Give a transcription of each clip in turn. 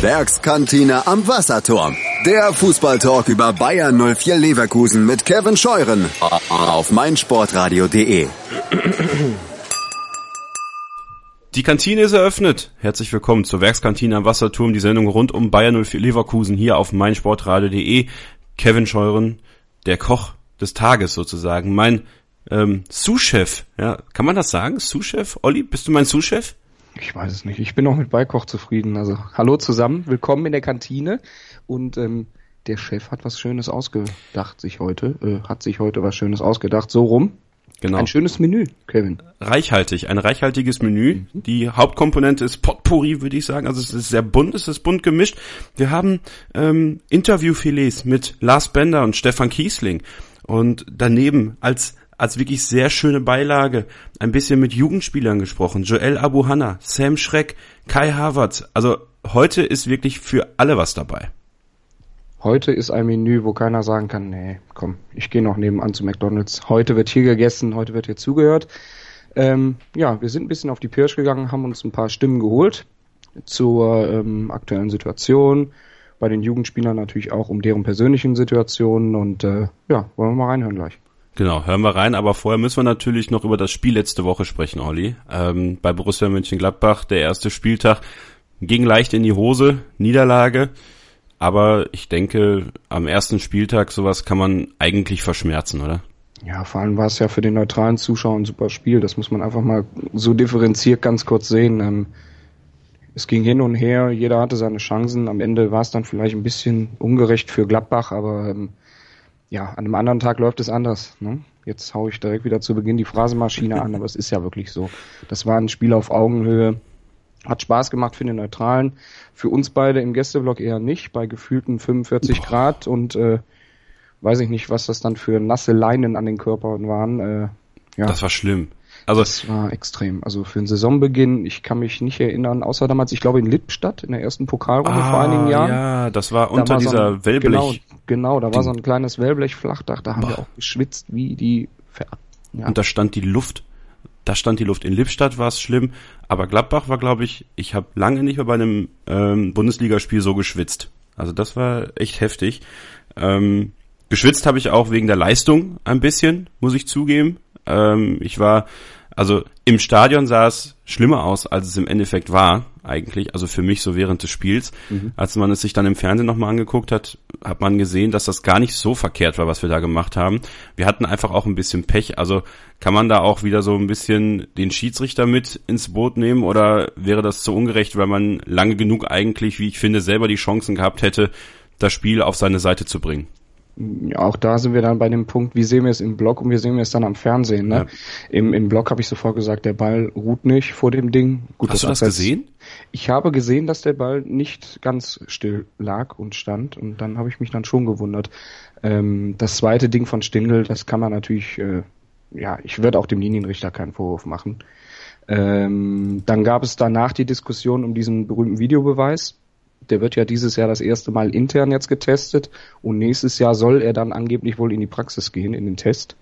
Werkskantine am Wasserturm. Der Fußballtalk über Bayern 04 Leverkusen mit Kevin Scheuren auf meinsportradio.de. Die Kantine ist eröffnet. Herzlich willkommen zur Werkskantine am Wasserturm, die Sendung rund um Bayern 04 Leverkusen hier auf meinsportradio.de. Kevin Scheuren, der Koch des Tages sozusagen, mein ähm, Sous-Chef. Ja, kann man das sagen? Sous-Chef? Olli, bist du mein Sous-Chef? Ich weiß es nicht. Ich bin auch mit Beikoch zufrieden. Also hallo zusammen, willkommen in der Kantine. Und ähm, der Chef hat was Schönes ausgedacht sich heute. Äh, hat sich heute was Schönes ausgedacht. So rum. Genau. Ein schönes Menü, Kevin. Reichhaltig, ein reichhaltiges Menü. Mhm. Die Hauptkomponente ist Potpourri, würde ich sagen. Also es ist sehr bunt, es ist bunt gemischt. Wir haben ähm, Interviewfilets mit Lars Bender und Stefan Kiesling. Und daneben als als wirklich sehr schöne Beilage ein bisschen mit Jugendspielern gesprochen. Joel Abuhanna, Sam Schreck, Kai Havertz. Also heute ist wirklich für alle was dabei. Heute ist ein Menü, wo keiner sagen kann, nee, komm, ich gehe noch nebenan zu McDonalds. Heute wird hier gegessen, heute wird hier zugehört. Ähm, ja, wir sind ein bisschen auf die Pirsch gegangen, haben uns ein paar Stimmen geholt zur ähm, aktuellen Situation. Bei den Jugendspielern natürlich auch um deren persönlichen Situationen und äh, ja, wollen wir mal reinhören gleich. Genau, hören wir rein, aber vorher müssen wir natürlich noch über das Spiel letzte Woche sprechen, Olli. Ähm, bei Borussia Mönchengladbach, der erste Spieltag, ging leicht in die Hose, Niederlage, aber ich denke, am ersten Spieltag sowas kann man eigentlich verschmerzen, oder? Ja, vor allem war es ja für den neutralen Zuschauer ein super Spiel, das muss man einfach mal so differenziert ganz kurz sehen. Ähm, es ging hin und her, jeder hatte seine Chancen, am Ende war es dann vielleicht ein bisschen ungerecht für Gladbach, aber ähm, ja, an einem anderen Tag läuft es anders. Ne? Jetzt haue ich direkt wieder zu Beginn die Phrasemaschine an, aber es ist ja wirklich so. Das war ein Spiel auf Augenhöhe. Hat Spaß gemacht für den Neutralen. Für uns beide im Gästeblock eher nicht, bei gefühlten 45 Boah. Grad und äh, weiß ich nicht, was das dann für nasse Leinen an den Körpern waren. Äh, ja. Das war schlimm. Also das war extrem. Also für den Saisonbeginn, ich kann mich nicht erinnern, außer damals, ich glaube in Lippstadt in der ersten Pokalrunde ah, vor einigen Jahren. Ja, das war unter war dieser so ein, Wellblech. Genau, genau, da war so ein kleines Wellblech-Flachdach, da haben Boah. wir auch geschwitzt wie die. Ver ja. Und da stand die Luft. Da stand die Luft. In Lippstadt war es schlimm, aber Gladbach war, glaube ich, ich habe lange nicht mehr bei einem ähm, Bundesligaspiel so geschwitzt. Also das war echt heftig. Ähm, geschwitzt habe ich auch wegen der Leistung ein bisschen, muss ich zugeben. Ähm, ich war also im Stadion sah es schlimmer aus, als es im Endeffekt war, eigentlich, also für mich so während des Spiels. Mhm. Als man es sich dann im Fernsehen nochmal angeguckt hat, hat man gesehen, dass das gar nicht so verkehrt war, was wir da gemacht haben. Wir hatten einfach auch ein bisschen Pech, also kann man da auch wieder so ein bisschen den Schiedsrichter mit ins Boot nehmen oder wäre das zu ungerecht, weil man lange genug eigentlich, wie ich finde, selber die Chancen gehabt hätte, das Spiel auf seine Seite zu bringen? Ja, auch da sind wir dann bei dem Punkt, wie sehen wir es im Blog und wie sehen wir es dann am Fernsehen. Ne? Ja. Im, Im Blog habe ich sofort gesagt, der Ball ruht nicht vor dem Ding. Gut, Hast du das gesehen? Ich habe gesehen, dass der Ball nicht ganz still lag und stand und dann habe ich mich dann schon gewundert. Ähm, das zweite Ding von Stindl, das kann man natürlich, äh, ja, ich würde auch dem Linienrichter keinen Vorwurf machen. Ähm, dann gab es danach die Diskussion um diesen berühmten Videobeweis der wird ja dieses Jahr das erste Mal intern jetzt getestet und nächstes Jahr soll er dann angeblich wohl in die Praxis gehen, in den Test.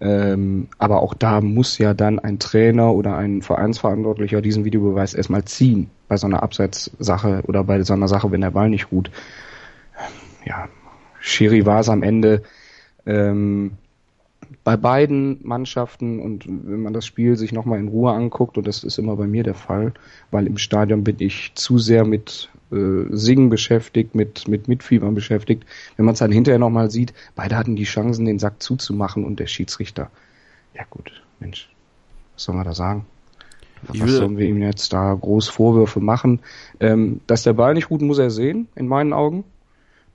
Ähm, aber auch da muss ja dann ein Trainer oder ein Vereinsverantwortlicher diesen Videobeweis erstmal ziehen, bei so einer Abseitssache oder bei so einer Sache, wenn der Ball nicht ruht. Ja, Schiri war es am Ende. Ähm, bei beiden Mannschaften und wenn man das Spiel sich nochmal in Ruhe anguckt, und das ist immer bei mir der Fall, weil im Stadion bin ich zu sehr mit äh, Singen beschäftigt, mit, mit Mitfiebern beschäftigt. Wenn man es dann hinterher nochmal sieht, beide hatten die Chancen, den Sack zuzumachen und der Schiedsrichter. Ja gut, Mensch, was soll man da sagen? Was sollen wir ihm jetzt da groß Vorwürfe machen? Ähm, dass der Ball nicht gut, muss er sehen, in meinen Augen.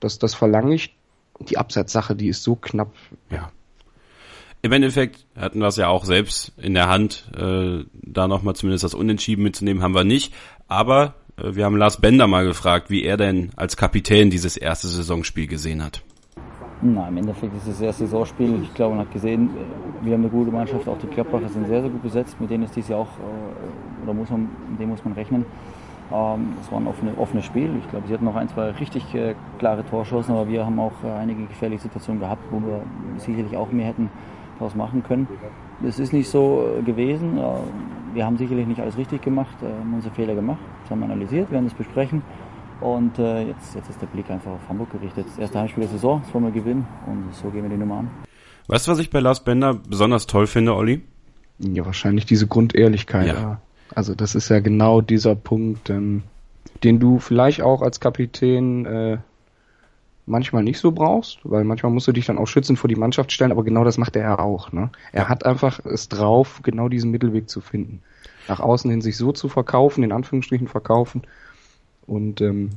Das, das verlange ich. Die Abseitssache, die ist so knapp. Ja. Im Endeffekt hatten wir es ja auch selbst in der Hand, äh, da nochmal zumindest das Unentschieden mitzunehmen, haben wir nicht. Aber wir haben Lars Bender mal gefragt, wie er denn als Kapitän dieses erste Saisonspiel gesehen hat. Na, im Endeffekt ist es das erste Saisonspiel. Ich glaube, man hat gesehen, wir haben eine gute Mannschaft. Auch die Gladbacher sind sehr, sehr gut besetzt. Mit denen ist dies Jahr auch, äh, oder muss man, mit denen muss man rechnen. Ähm, es war ein offenes offene Spiel. Ich glaube, sie hatten noch ein, zwei richtig äh, klare Torschancen, aber wir haben auch einige gefährliche Situationen gehabt, wo wir sicherlich auch mehr hätten daraus machen können. Es ist nicht so gewesen. Wir haben sicherlich nicht alles richtig gemacht, haben unsere Fehler gemacht, das haben wir analysiert, werden es besprechen. Und äh, jetzt, jetzt ist der Blick einfach auf Hamburg gerichtet. Das erste Heimspiel der Saison, das wollen wir gewinnen und so gehen wir die Nummer an. Weißt du, was ich bei Lars Bender besonders toll finde, Olli? Ja, wahrscheinlich diese Grundehrlichkeit. Ja. Also das ist ja genau dieser Punkt, den du vielleicht auch als Kapitän äh, manchmal nicht so brauchst, weil manchmal musst du dich dann auch schützen vor die Mannschaft stellen, aber genau das macht er ja auch. Ne? Er hat einfach es drauf, genau diesen Mittelweg zu finden. Nach außen hin sich so zu verkaufen, in Anführungsstrichen verkaufen und ähm,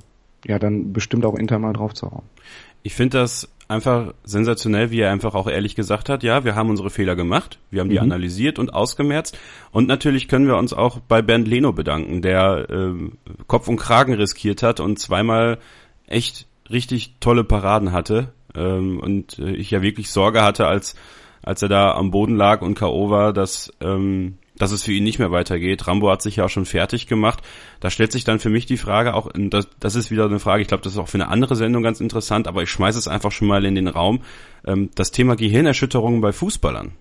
ja, dann bestimmt auch intern mal drauf zu hauen. Ich finde das einfach sensationell, wie er einfach auch ehrlich gesagt hat, ja, wir haben unsere Fehler gemacht, wir haben die mhm. analysiert und ausgemerzt und natürlich können wir uns auch bei Bernd Leno bedanken, der äh, Kopf und Kragen riskiert hat und zweimal echt richtig tolle Paraden hatte ähm, und äh, ich ja wirklich Sorge hatte, als als er da am Boden lag und K.O. war, dass ähm, dass es für ihn nicht mehr weitergeht. Rambo hat sich ja auch schon fertig gemacht. Da stellt sich dann für mich die Frage auch, das, das ist wieder eine Frage, ich glaube, das ist auch für eine andere Sendung ganz interessant, aber ich schmeiße es einfach schon mal in den Raum. Ähm, das Thema Gehirnerschütterungen bei Fußballern.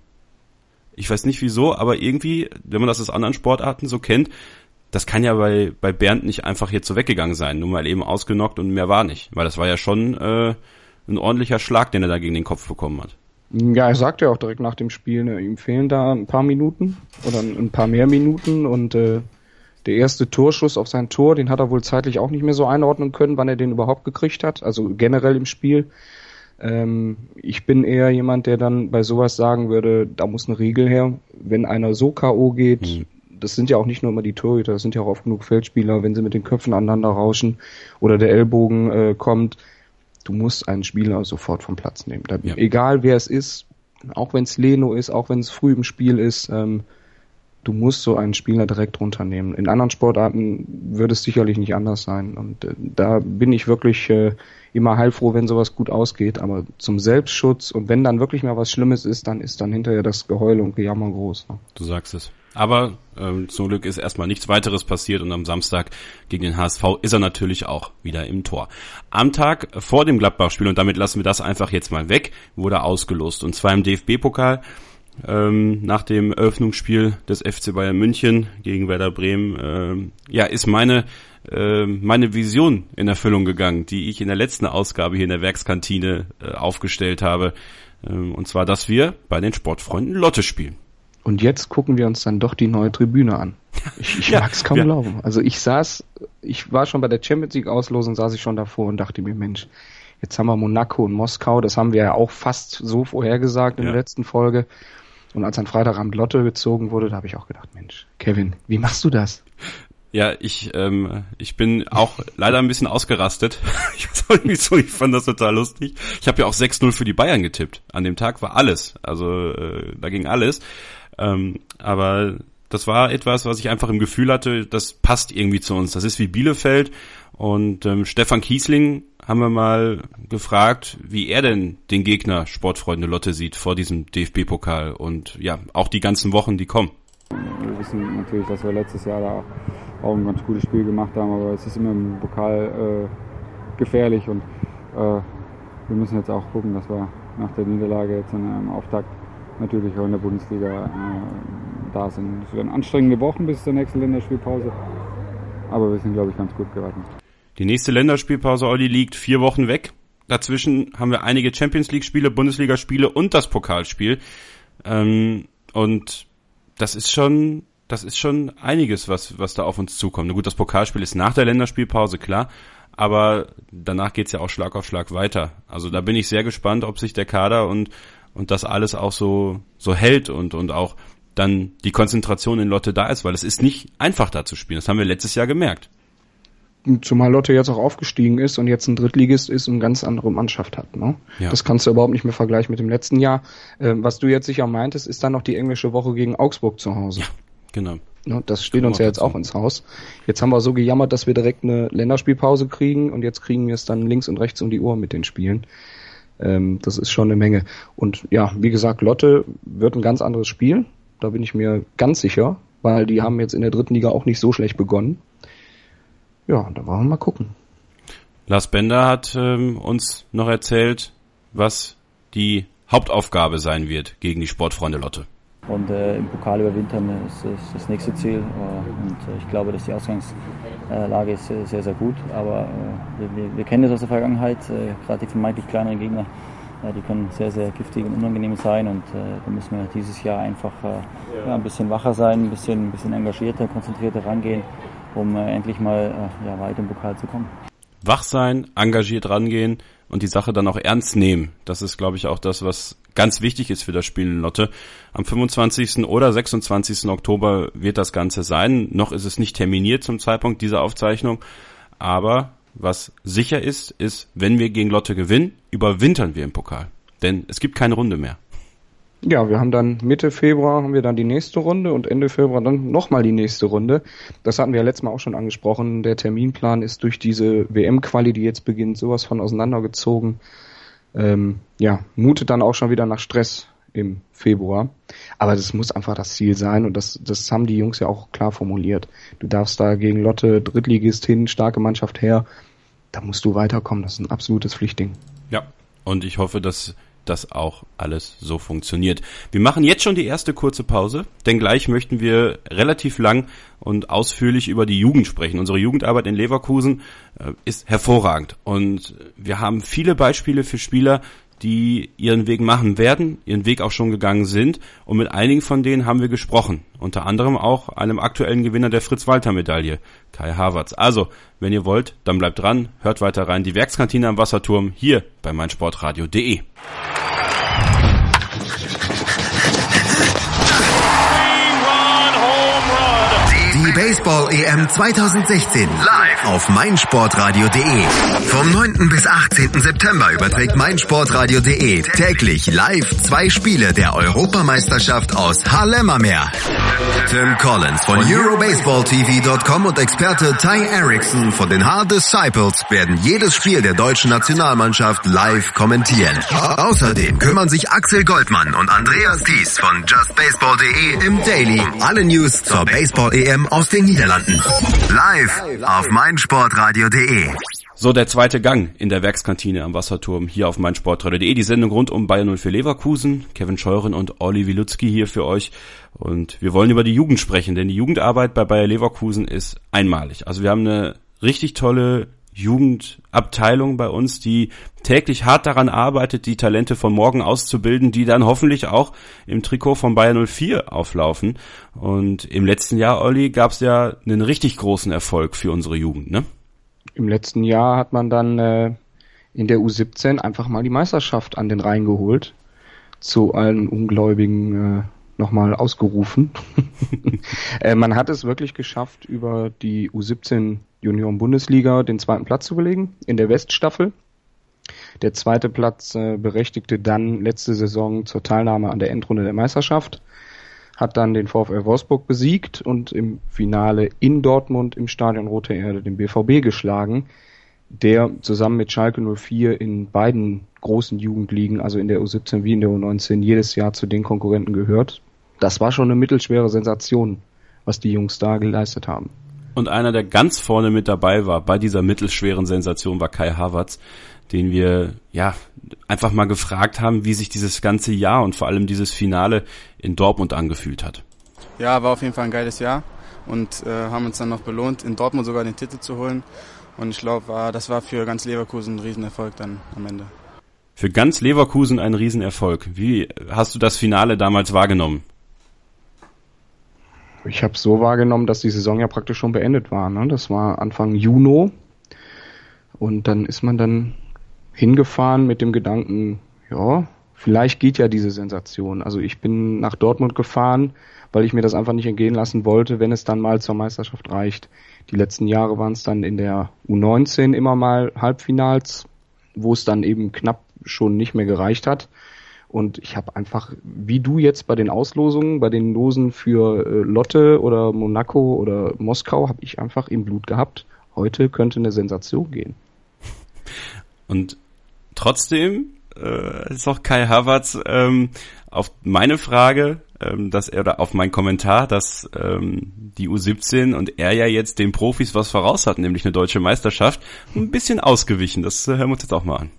Ich weiß nicht wieso, aber irgendwie, wenn man das aus anderen Sportarten so kennt, das kann ja bei, bei Bernd nicht einfach jetzt so weggegangen sein, nur mal eben ausgenockt und mehr war nicht. Weil das war ja schon äh, ein ordentlicher Schlag, den er da gegen den Kopf bekommen hat. Ja, er sagt ja auch direkt nach dem Spiel, ne, ihm fehlen da ein paar Minuten oder ein paar mehr Minuten und äh, der erste Torschuss auf sein Tor, den hat er wohl zeitlich auch nicht mehr so einordnen können, wann er den überhaupt gekriegt hat, also generell im Spiel. Ähm, ich bin eher jemand, der dann bei sowas sagen würde, da muss eine Regel her. Wenn einer so K.O. geht, mhm. Das sind ja auch nicht nur immer die Torhüter, das sind ja auch oft genug Feldspieler, wenn sie mit den Köpfen aneinander rauschen oder der Ellbogen äh, kommt, du musst einen Spieler sofort vom Platz nehmen. Da, ja. Egal wer es ist, auch wenn es Leno ist, auch wenn es früh im Spiel ist, ähm, du musst so einen Spieler direkt runternehmen. In anderen Sportarten würde es sicherlich nicht anders sein. Und äh, da bin ich wirklich äh, immer heilfroh, wenn sowas gut ausgeht. Aber zum Selbstschutz und wenn dann wirklich mal was Schlimmes ist, dann ist dann hinterher das Geheul und Gejammer groß. Ne? Du sagst es. Aber ähm, zum Glück ist erstmal nichts weiteres passiert und am Samstag gegen den HSV ist er natürlich auch wieder im Tor. Am Tag vor dem Gladbach-Spiel, und damit lassen wir das einfach jetzt mal weg, wurde ausgelost. Und zwar im DFB-Pokal ähm, nach dem Eröffnungsspiel des FC Bayern München gegen Werder Bremen. Ähm, ja, ist meine äh, meine Vision in Erfüllung gegangen, die ich in der letzten Ausgabe hier in der Werkskantine äh, aufgestellt habe. Ähm, und zwar, dass wir bei den Sportfreunden Lotte spielen. Und jetzt gucken wir uns dann doch die neue Tribüne an. Ich, ich ja, mag es kaum ja. glauben. Also ich saß, ich war schon bei der Champions League Auslosung, saß ich schon davor und dachte mir, Mensch, jetzt haben wir Monaco und Moskau, das haben wir ja auch fast so vorhergesagt in ja. der letzten Folge. Und als an Freitagabend Lotte gezogen wurde, da habe ich auch gedacht, Mensch, Kevin, wie machst du das? Ja, ich, ähm, ich bin auch leider ein bisschen ausgerastet. ich weiß so, ich fand das total lustig. Ich habe ja auch 6-0 für die Bayern getippt. An dem Tag war alles. Also äh, da ging alles. Ähm, aber das war etwas, was ich einfach im Gefühl hatte, das passt irgendwie zu uns. Das ist wie Bielefeld. Und ähm, Stefan Kiesling haben wir mal gefragt, wie er denn den Gegner Sportfreunde Lotte sieht vor diesem DFB-Pokal und ja, auch die ganzen Wochen, die kommen. Wir wissen natürlich, dass wir letztes Jahr da auch ein ganz gutes Spiel gemacht haben, aber es ist immer im Pokal äh, gefährlich und äh, wir müssen jetzt auch gucken, dass wir nach der Niederlage jetzt in einem Auftakt natürlich auch in der Bundesliga äh, da sind. Es werden anstrengende Wochen bis zur nächsten Länderspielpause, aber wir sind, glaube ich, ganz gut geraten. Die nächste Länderspielpause, Olli, liegt vier Wochen weg. Dazwischen haben wir einige Champions League-Spiele, Bundesligaspiele und das Pokalspiel. Ähm, und das ist schon, das ist schon einiges, was, was da auf uns zukommt. Gut, das Pokalspiel ist nach der Länderspielpause, klar. Aber danach geht's ja auch Schlag auf Schlag weiter. Also da bin ich sehr gespannt, ob sich der Kader und und das alles auch so, so hält und, und auch dann die Konzentration in Lotte da ist, weil es ist nicht einfach da zu spielen. Das haben wir letztes Jahr gemerkt. Zumal Lotte jetzt auch aufgestiegen ist und jetzt ein Drittligist ist und eine ganz andere Mannschaft hat. Ne? Ja. Das kannst du überhaupt nicht mehr vergleichen mit dem letzten Jahr. Ähm, was du jetzt sicher meintest, ist dann noch die englische Woche gegen Augsburg zu Hause. Ja, genau. Ne, das steht uns ja jetzt auch ins Haus. Jetzt haben wir so gejammert, dass wir direkt eine Länderspielpause kriegen und jetzt kriegen wir es dann links und rechts um die Uhr mit den Spielen. Ähm, das ist schon eine Menge. Und ja, wie gesagt, Lotte wird ein ganz anderes Spiel. Da bin ich mir ganz sicher, weil die haben jetzt in der dritten Liga auch nicht so schlecht begonnen. Ja, da wollen wir mal gucken. Lars Bender hat ähm, uns noch erzählt, was die Hauptaufgabe sein wird gegen die Sportfreunde Lotte. Und äh, im Pokal überwintern ist, ist das nächste Ziel. Äh, und äh, ich glaube, dass die Ausgangslage ist sehr, sehr gut. Aber äh, wir, wir, kennen das aus der Vergangenheit, äh, gerade die vermeintlich kleineren Gegner. die können sehr, sehr giftig und unangenehm sein und da müssen wir dieses Jahr einfach ja, ein bisschen wacher sein, ein bisschen, ein bisschen engagierter, konzentrierter rangehen, um endlich mal ja, weit im Pokal zu kommen. Wach sein, engagiert rangehen, und die Sache dann auch ernst nehmen. Das ist, glaube ich, auch das, was ganz wichtig ist für das Spiel in Lotte. Am 25. oder 26. Oktober wird das Ganze sein. Noch ist es nicht terminiert zum Zeitpunkt dieser Aufzeichnung. Aber was sicher ist, ist, wenn wir gegen Lotte gewinnen, überwintern wir im Pokal. Denn es gibt keine Runde mehr. Ja, wir haben dann Mitte Februar haben wir dann die nächste Runde und Ende Februar dann nochmal die nächste Runde. Das hatten wir ja letztes Mal auch schon angesprochen. Der Terminplan ist durch diese WM-Quali, die jetzt beginnt, sowas von auseinandergezogen. Ähm, ja, mutet dann auch schon wieder nach Stress im Februar. Aber das muss einfach das Ziel sein und das, das haben die Jungs ja auch klar formuliert. Du darfst da gegen Lotte Drittligist hin, starke Mannschaft her. Da musst du weiterkommen. Das ist ein absolutes Pflichtding. Ja, und ich hoffe, dass das auch alles so funktioniert. Wir machen jetzt schon die erste kurze Pause, denn gleich möchten wir relativ lang und ausführlich über die Jugend sprechen. Unsere Jugendarbeit in Leverkusen äh, ist hervorragend und wir haben viele Beispiele für Spieler, die ihren Weg machen werden, ihren Weg auch schon gegangen sind. Und mit einigen von denen haben wir gesprochen. Unter anderem auch einem aktuellen Gewinner der Fritz-Walter-Medaille, Kai Havertz. Also, wenn ihr wollt, dann bleibt dran, hört weiter rein. Die Werkskantine am Wasserturm hier bei meinsportradio.de. Die Baseball-EM 2016 live auf meinsportradio.de. Vom 9. bis 18. September überträgt meinsportradio.de täglich live zwei Spiele der Europameisterschaft aus Haarlemmermeer. Tim Collins von EuroBaseballTV.com und Experte Ty Erickson von den Hard Disciples werden jedes Spiel der deutschen Nationalmannschaft live kommentieren. Außerdem kümmern sich Axel Goldmann und Andreas Thies von JustBaseball.de im Daily um alle News zur Baseball-EM aus den Niederlanden. Live auf meinsportradio.de. So, der zweite Gang in der Werkskantine am Wasserturm hier auf meinsportradio.de. Die Sendung rund um Bayern 04 Leverkusen. Kevin Scheuren und Olli Wilutzki hier für euch. Und wir wollen über die Jugend sprechen, denn die Jugendarbeit bei Bayer Leverkusen ist einmalig. Also wir haben eine richtig tolle Jugendabteilung bei uns, die täglich hart daran arbeitet, die Talente von morgen auszubilden, die dann hoffentlich auch im Trikot von Bayern 04 auflaufen. Und im letzten Jahr, Olli, gab es ja einen richtig großen Erfolg für unsere Jugend, ne? Im letzten Jahr hat man dann äh, in der U17 einfach mal die Meisterschaft an den Rhein geholt. Zu allen Ungläubigen äh, nochmal ausgerufen. äh, man hat es wirklich geschafft, über die U17 Junioren Bundesliga den zweiten Platz zu belegen in der Weststaffel. Der zweite Platz äh, berechtigte dann letzte Saison zur Teilnahme an der Endrunde der Meisterschaft, hat dann den VfL Wolfsburg besiegt und im Finale in Dortmund im Stadion Rote Erde den BVB geschlagen, der zusammen mit Schalke 04 in beiden großen Jugendligen, also in der U17 wie in der U19, jedes Jahr zu den Konkurrenten gehört. Das war schon eine mittelschwere Sensation, was die Jungs da geleistet haben. Und einer, der ganz vorne mit dabei war bei dieser mittelschweren Sensation, war Kai Havertz, den wir ja einfach mal gefragt haben, wie sich dieses ganze Jahr und vor allem dieses Finale in Dortmund angefühlt hat. Ja, war auf jeden Fall ein geiles Jahr und äh, haben uns dann noch belohnt, in Dortmund sogar den Titel zu holen. Und ich glaube, das war für ganz Leverkusen ein Riesenerfolg dann am Ende. Für ganz Leverkusen ein Riesenerfolg. Wie hast du das Finale damals wahrgenommen? Ich habe so wahrgenommen, dass die Saison ja praktisch schon beendet war. Ne? Das war Anfang Juni. Und dann ist man dann hingefahren mit dem Gedanken, ja, vielleicht geht ja diese Sensation. Also ich bin nach Dortmund gefahren, weil ich mir das einfach nicht entgehen lassen wollte, wenn es dann mal zur Meisterschaft reicht. Die letzten Jahre waren es dann in der U19 immer mal Halbfinals, wo es dann eben knapp schon nicht mehr gereicht hat. Und ich habe einfach, wie du jetzt bei den Auslosungen, bei den Losen für äh, Lotte oder Monaco oder Moskau, habe ich einfach im Blut gehabt. Heute könnte eine Sensation gehen. Und trotzdem äh, ist auch Kai Havertz ähm, auf meine Frage, ähm, dass er oder auf meinen Kommentar, dass ähm, die U17 und er ja jetzt den Profis was voraus hat, nämlich eine deutsche Meisterschaft, ein bisschen ausgewichen. Das äh, hören wir uns jetzt auch mal an.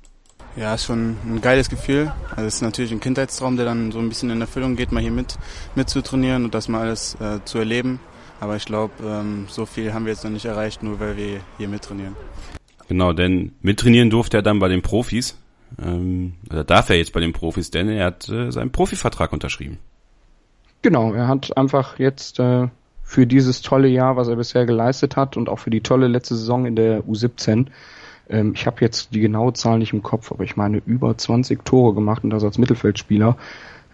Ja, ist schon ein geiles Gefühl. Also es ist natürlich ein Kindheitstraum, der dann so ein bisschen in Erfüllung geht, mal hier mit, mit zu trainieren und das mal alles äh, zu erleben. Aber ich glaube, ähm, so viel haben wir jetzt noch nicht erreicht, nur weil wir hier mittrainieren. Genau, denn mittrainieren durfte er dann bei den Profis. Ähm, oder darf er jetzt bei den Profis, denn er hat äh, seinen Profivertrag unterschrieben. Genau, er hat einfach jetzt äh, für dieses tolle Jahr, was er bisher geleistet hat und auch für die tolle letzte Saison in der U17, ähm, ich habe jetzt die genaue Zahl nicht im Kopf, aber ich meine über 20 Tore gemacht und das als Mittelfeldspieler.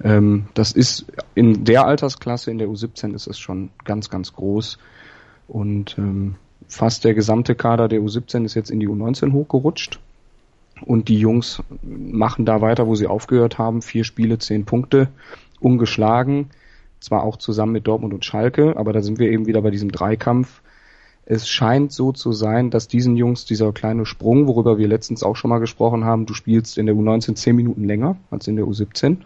Ähm, das ist in der Altersklasse, in der U17 ist es schon ganz, ganz groß. Und ähm, fast der gesamte Kader der U17 ist jetzt in die U19 hochgerutscht. Und die Jungs machen da weiter, wo sie aufgehört haben. Vier Spiele, zehn Punkte, ungeschlagen. Zwar auch zusammen mit Dortmund und Schalke, aber da sind wir eben wieder bei diesem Dreikampf. Es scheint so zu sein, dass diesen Jungs dieser kleine Sprung, worüber wir letztens auch schon mal gesprochen haben, du spielst in der U19 zehn Minuten länger als in der U17.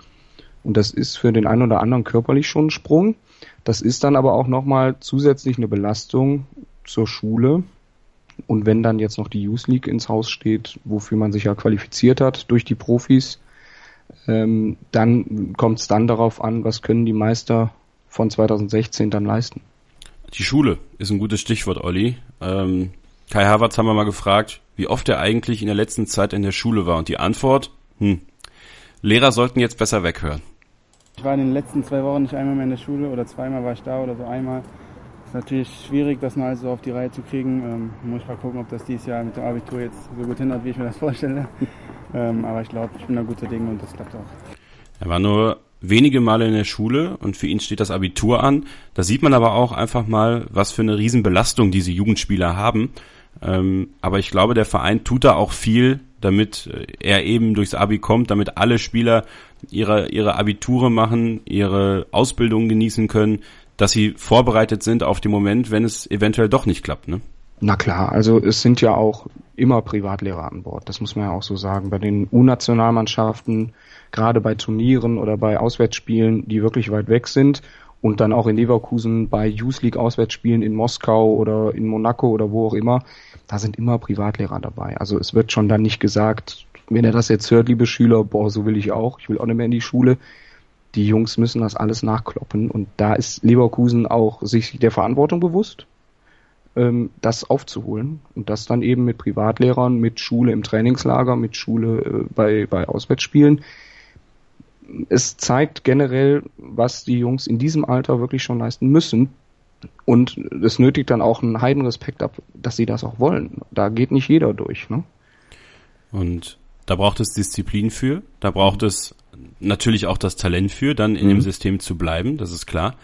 Und das ist für den einen oder anderen körperlich schon ein Sprung. Das ist dann aber auch nochmal zusätzlich eine Belastung zur Schule. Und wenn dann jetzt noch die Youth League ins Haus steht, wofür man sich ja qualifiziert hat durch die Profis, ähm, dann kommt es dann darauf an, was können die Meister von 2016 dann leisten. Die Schule ist ein gutes Stichwort, Olli. Ähm, Kai Havertz haben wir mal gefragt, wie oft er eigentlich in der letzten Zeit in der Schule war. Und die Antwort, hm, Lehrer sollten jetzt besser weghören. Ich war in den letzten zwei Wochen nicht einmal mehr in der Schule oder zweimal war ich da oder so einmal. Ist natürlich schwierig, das noch alles so auf die Reihe zu kriegen. Ähm, muss ich mal gucken, ob das dieses Jahr mit dem Abitur jetzt so gut hinhaut, wie ich mir das vorstelle. ähm, aber ich glaube, ich bin da guter Dinge und das klappt auch. Er war nur wenige Male in der Schule und für ihn steht das Abitur an. Da sieht man aber auch einfach mal, was für eine Riesenbelastung diese Jugendspieler haben. Ähm, aber ich glaube, der Verein tut da auch viel, damit äh, er eben durchs Abi kommt, damit alle Spieler ihre, ihre Abiture machen, ihre Ausbildung genießen können, dass sie vorbereitet sind auf den Moment, wenn es eventuell doch nicht klappt, ne? Na klar, also es sind ja auch immer Privatlehrer an Bord, das muss man ja auch so sagen. Bei den U-Nationalmannschaften, gerade bei Turnieren oder bei Auswärtsspielen, die wirklich weit weg sind und dann auch in Leverkusen bei Youth League Auswärtsspielen in Moskau oder in Monaco oder wo auch immer, da sind immer Privatlehrer dabei. Also es wird schon dann nicht gesagt, wenn er das jetzt hört, liebe Schüler, boah, so will ich auch, ich will auch nicht mehr in die Schule. Die Jungs müssen das alles nachkloppen und da ist Leverkusen auch sich der Verantwortung bewusst, ähm, das aufzuholen und das dann eben mit Privatlehrern, mit Schule im Trainingslager, mit Schule äh, bei, bei Auswärtsspielen. Es zeigt generell, was die Jungs in diesem Alter wirklich schon leisten müssen. Und es nötigt dann auch einen Heidenrespekt ab, dass sie das auch wollen. Da geht nicht jeder durch. Ne? Und da braucht es Disziplin für, da braucht es natürlich auch das Talent für, dann in mhm. dem System zu bleiben, das ist klar.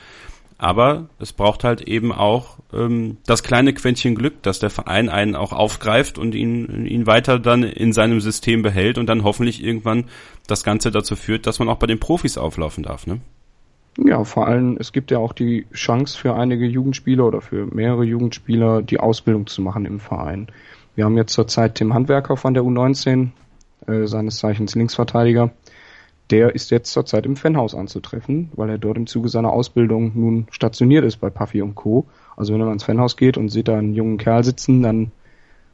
Aber es braucht halt eben auch ähm, das kleine Quäntchen Glück, dass der Verein einen auch aufgreift und ihn, ihn weiter dann in seinem System behält und dann hoffentlich irgendwann das Ganze dazu führt, dass man auch bei den Profis auflaufen darf. Ne? Ja, vor allem, es gibt ja auch die Chance für einige Jugendspieler oder für mehrere Jugendspieler, die Ausbildung zu machen im Verein. Wir haben jetzt zurzeit Tim Handwerker von der U19, äh, seines Zeichens Linksverteidiger, der ist jetzt zurzeit im Fanhaus anzutreffen, weil er dort im Zuge seiner Ausbildung nun stationiert ist bei Puffy und Co. Also wenn er mal ins Fanhaus geht und sieht da einen jungen Kerl sitzen, dann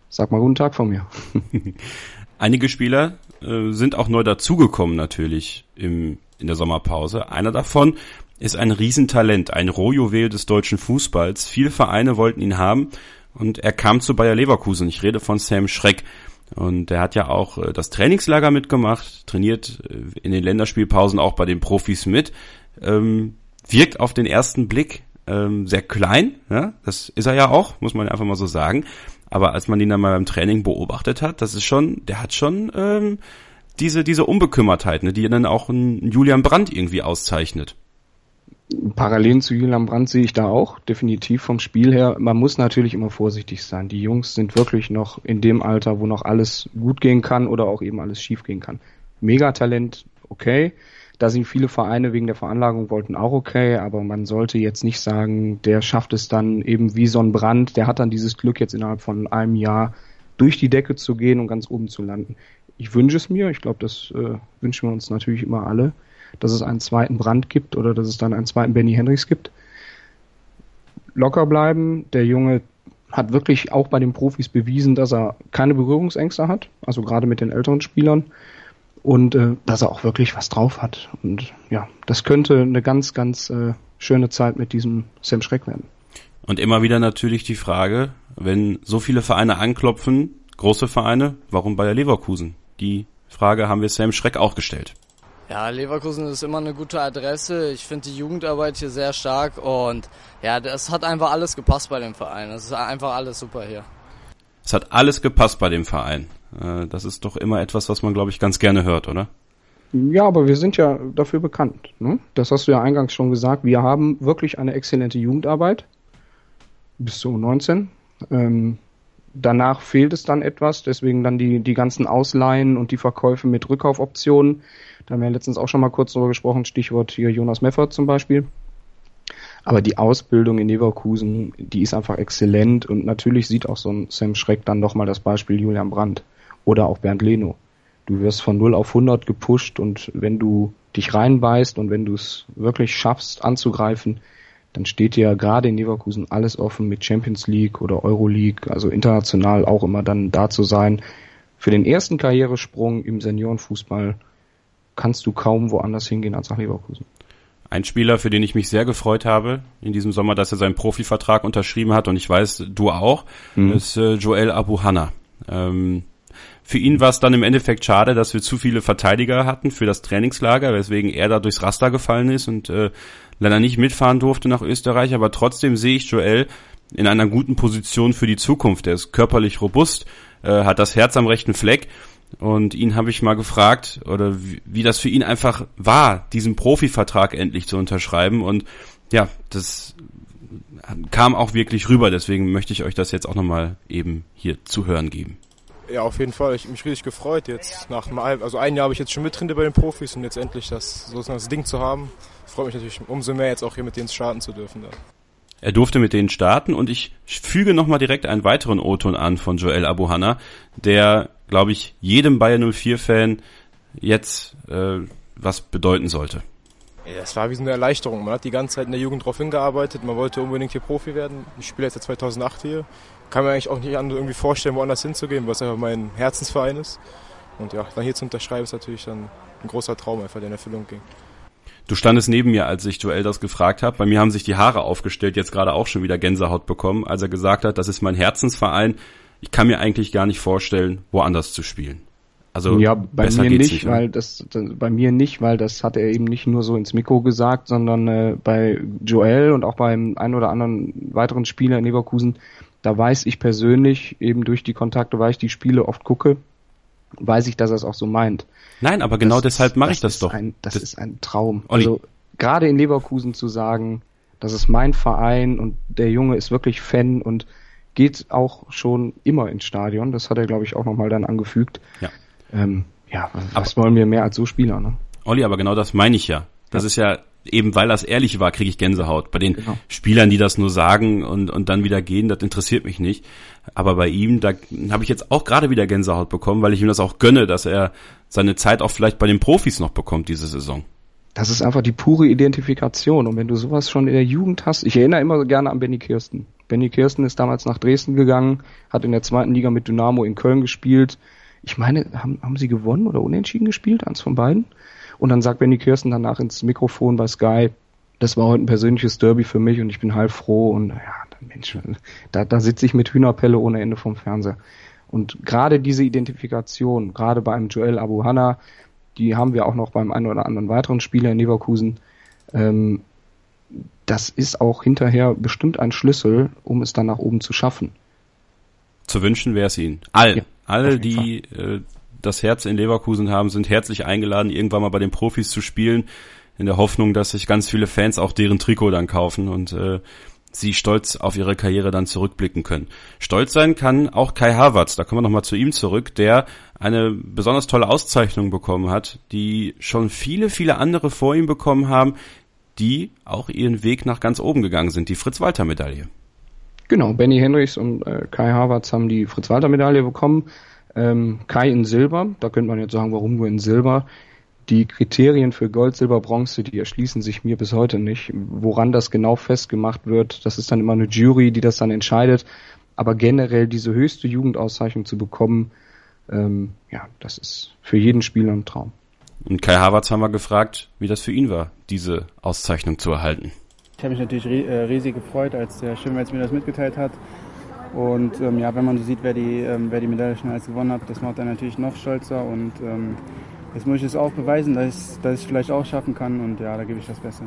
sag mal guten Tag von mir. Einige Spieler äh, sind auch neu dazugekommen natürlich im, in der Sommerpause. Einer davon ist ein Riesentalent, ein Rohjuwel des deutschen Fußballs. Viele Vereine wollten ihn haben und er kam zu Bayer Leverkusen. Ich rede von Sam Schreck. Und er hat ja auch äh, das Trainingslager mitgemacht, trainiert äh, in den Länderspielpausen auch bei den Profis mit. Ähm, wirkt auf den ersten Blick ähm, sehr klein, ja? das ist er ja auch, muss man einfach mal so sagen. Aber als man ihn dann mal beim Training beobachtet hat, das ist schon, der hat schon ähm, diese, diese Unbekümmertheit, ne, die dann auch ein Julian Brandt irgendwie auszeichnet. Parallelen zu Julian Brandt sehe ich da auch, definitiv vom Spiel her. Man muss natürlich immer vorsichtig sein. Die Jungs sind wirklich noch in dem Alter, wo noch alles gut gehen kann oder auch eben alles schief gehen kann. Megatalent, okay. Da sind viele Vereine wegen der Veranlagung wollten auch okay, aber man sollte jetzt nicht sagen, der schafft es dann eben wie so ein Brand, der hat dann dieses Glück jetzt innerhalb von einem Jahr durch die Decke zu gehen und ganz oben zu landen. Ich wünsche es mir, ich glaube, das äh, wünschen wir uns natürlich immer alle dass es einen zweiten Brand gibt oder dass es dann einen zweiten Benny Hendricks gibt. Locker bleiben, der Junge hat wirklich auch bei den Profis bewiesen, dass er keine Berührungsängste hat, also gerade mit den älteren Spielern und äh, dass er auch wirklich was drauf hat. Und ja, das könnte eine ganz, ganz äh, schöne Zeit mit diesem Sam Schreck werden. Und immer wieder natürlich die Frage, wenn so viele Vereine anklopfen, große Vereine, warum Bayer Leverkusen? Die Frage haben wir Sam Schreck auch gestellt. Ja, Leverkusen ist immer eine gute Adresse. Ich finde die Jugendarbeit hier sehr stark und ja, das hat einfach alles gepasst bei dem Verein. Das ist einfach alles super hier. Es hat alles gepasst bei dem Verein. Äh, das ist doch immer etwas, was man, glaube ich, ganz gerne hört, oder? Ja, aber wir sind ja dafür bekannt. Ne? Das hast du ja eingangs schon gesagt. Wir haben wirklich eine exzellente Jugendarbeit bis zu 19. Ähm, danach fehlt es dann etwas, deswegen dann die, die ganzen Ausleihen und die Verkäufe mit Rückkaufoptionen. Da haben wir letztens auch schon mal kurz drüber gesprochen, Stichwort hier Jonas Meffert zum Beispiel. Aber die Ausbildung in Leverkusen, die ist einfach exzellent und natürlich sieht auch so ein Sam Schreck dann nochmal das Beispiel Julian Brandt oder auch Bernd Leno. Du wirst von 0 auf 100 gepusht und wenn du dich reinbeißt und wenn du es wirklich schaffst anzugreifen, dann steht dir gerade in Leverkusen alles offen mit Champions League oder Euro League, also international auch immer dann da zu sein. Für den ersten Karrieresprung im Seniorenfußball kannst du kaum woanders hingehen als nach Leverkusen. Ein Spieler, für den ich mich sehr gefreut habe in diesem Sommer, dass er seinen Profivertrag unterschrieben hat und ich weiß, du auch, mhm. ist äh, Joel Abuhanna. Ähm, für ihn war es dann im Endeffekt schade, dass wir zu viele Verteidiger hatten für das Trainingslager, weswegen er da durchs Raster gefallen ist und äh, leider nicht mitfahren durfte nach Österreich, aber trotzdem sehe ich Joel in einer guten Position für die Zukunft. Er ist körperlich robust, äh, hat das Herz am rechten Fleck und ihn habe ich mal gefragt, oder wie, wie das für ihn einfach war, diesen Profivertrag endlich zu unterschreiben und ja, das kam auch wirklich rüber, deswegen möchte ich euch das jetzt auch nochmal eben hier zu hören geben. Ja, auf jeden Fall. Ich habe mich richtig gefreut jetzt nach einem, also ein Jahr habe ich jetzt schon mittrainiert bei den Profis und jetzt endlich das sozusagen das Ding zu haben freue mich natürlich umso mehr, jetzt auch hier mit denen starten zu dürfen. Da. Er durfte mit denen starten und ich füge nochmal direkt einen weiteren O-Ton an von Joel Abuhanna, der, glaube ich, jedem Bayern 04-Fan jetzt äh, was bedeuten sollte. Ja, es war wie so eine Erleichterung. Man hat die ganze Zeit in der Jugend darauf hingearbeitet, man wollte unbedingt hier Profi werden. Ich spiele jetzt seit 2008 hier. Kann mir eigentlich auch nicht irgendwie vorstellen, woanders hinzugehen, was einfach mein Herzensverein ist. Und ja, dann hier zu unterschreiben, ist natürlich dann ein großer Traum einfach, der in Erfüllung ging. Du standest neben mir, als ich Joel das gefragt habe. Bei mir haben sich die Haare aufgestellt, jetzt gerade auch schon wieder Gänsehaut bekommen, als er gesagt hat, das ist mein Herzensverein. Ich kann mir eigentlich gar nicht vorstellen, woanders zu spielen. Also ja, bei mir nicht, nicht, weil das, das, bei mir nicht, weil das hat er eben nicht nur so ins Mikro gesagt, sondern äh, bei Joel und auch beim ein oder anderen weiteren Spieler in Leverkusen, da weiß ich persönlich eben durch die Kontakte, weil ich die Spiele oft gucke, weiß ich, dass er es auch so meint. Nein, aber genau das, deshalb mache ich das doch. Ein, das, das, ist ein Traum. Olli. Also gerade in Leverkusen zu sagen, das ist mein Verein und der Junge ist wirklich Fan und geht auch schon immer ins Stadion. Das hat er, glaube ich, auch nochmal dann angefügt. Ja. Ähm, ja, was aber, wollen wir mehr als so Spieler, ne? Olli, aber genau das meine ich ja. Das ja. ist ja eben weil das ehrlich war, kriege ich Gänsehaut. Bei den genau. Spielern, die das nur sagen und, und dann wieder gehen, das interessiert mich nicht. Aber bei ihm, da habe ich jetzt auch gerade wieder Gänsehaut bekommen, weil ich ihm das auch gönne, dass er seine Zeit auch vielleicht bei den Profis noch bekommt diese Saison. Das ist einfach die pure Identifikation. Und wenn du sowas schon in der Jugend hast, ich erinnere immer gerne an Benny Kirsten. Benny Kirsten ist damals nach Dresden gegangen, hat in der zweiten Liga mit Dynamo in Köln gespielt. Ich meine, haben, haben sie gewonnen oder unentschieden gespielt? Eins von beiden? Und dann sagt Benny Kirsten danach ins Mikrofon bei Sky, das war heute ein persönliches Derby für mich und ich bin halb froh und ja, Mensch, da, da sitze ich mit Hühnerpelle ohne Ende vom Fernseher. Und gerade diese Identifikation, gerade bei einem Joel Abuhanna, die haben wir auch noch beim einen oder anderen weiteren Spieler in Leverkusen, ähm, das ist auch hinterher bestimmt ein Schlüssel, um es dann nach oben zu schaffen. Zu wünschen wäre es ihnen. All, ja, alle, die äh, das Herz in Leverkusen haben, sind herzlich eingeladen, irgendwann mal bei den Profis zu spielen, in der Hoffnung, dass sich ganz viele Fans auch deren Trikot dann kaufen und äh, sie stolz auf ihre Karriere dann zurückblicken können. Stolz sein kann auch Kai Havertz, da kommen wir nochmal zu ihm zurück, der eine besonders tolle Auszeichnung bekommen hat, die schon viele, viele andere vor ihm bekommen haben, die auch ihren Weg nach ganz oben gegangen sind, die Fritz-Walter-Medaille. Genau, Benny Henrichs und äh, Kai Havertz haben die Fritz-Walter-Medaille bekommen. Ähm, Kai in Silber, da könnte man jetzt sagen, warum nur in Silber. Die Kriterien für Gold, Silber, Bronze, die erschließen sich mir bis heute nicht. Woran das genau festgemacht wird, das ist dann immer eine Jury, die das dann entscheidet. aber generell diese höchste Jugendauszeichnung zu bekommen, ähm, ja, das ist für jeden Spieler ein Traum. Und Kai Havertz haben wir gefragt, wie das für ihn war, diese Auszeichnung zu erhalten. Ich habe mich natürlich äh, riesig gefreut, als der Schimmelz mir das mitgeteilt hat. Und ähm, ja, wenn man so sieht, wer die, ähm, wer die Medaille schon alles gewonnen hat, das macht dann natürlich noch stolzer. Und ähm, jetzt muss ich es auch beweisen, dass ich ich vielleicht auch schaffen kann. Und ja, da gebe ich das Beste.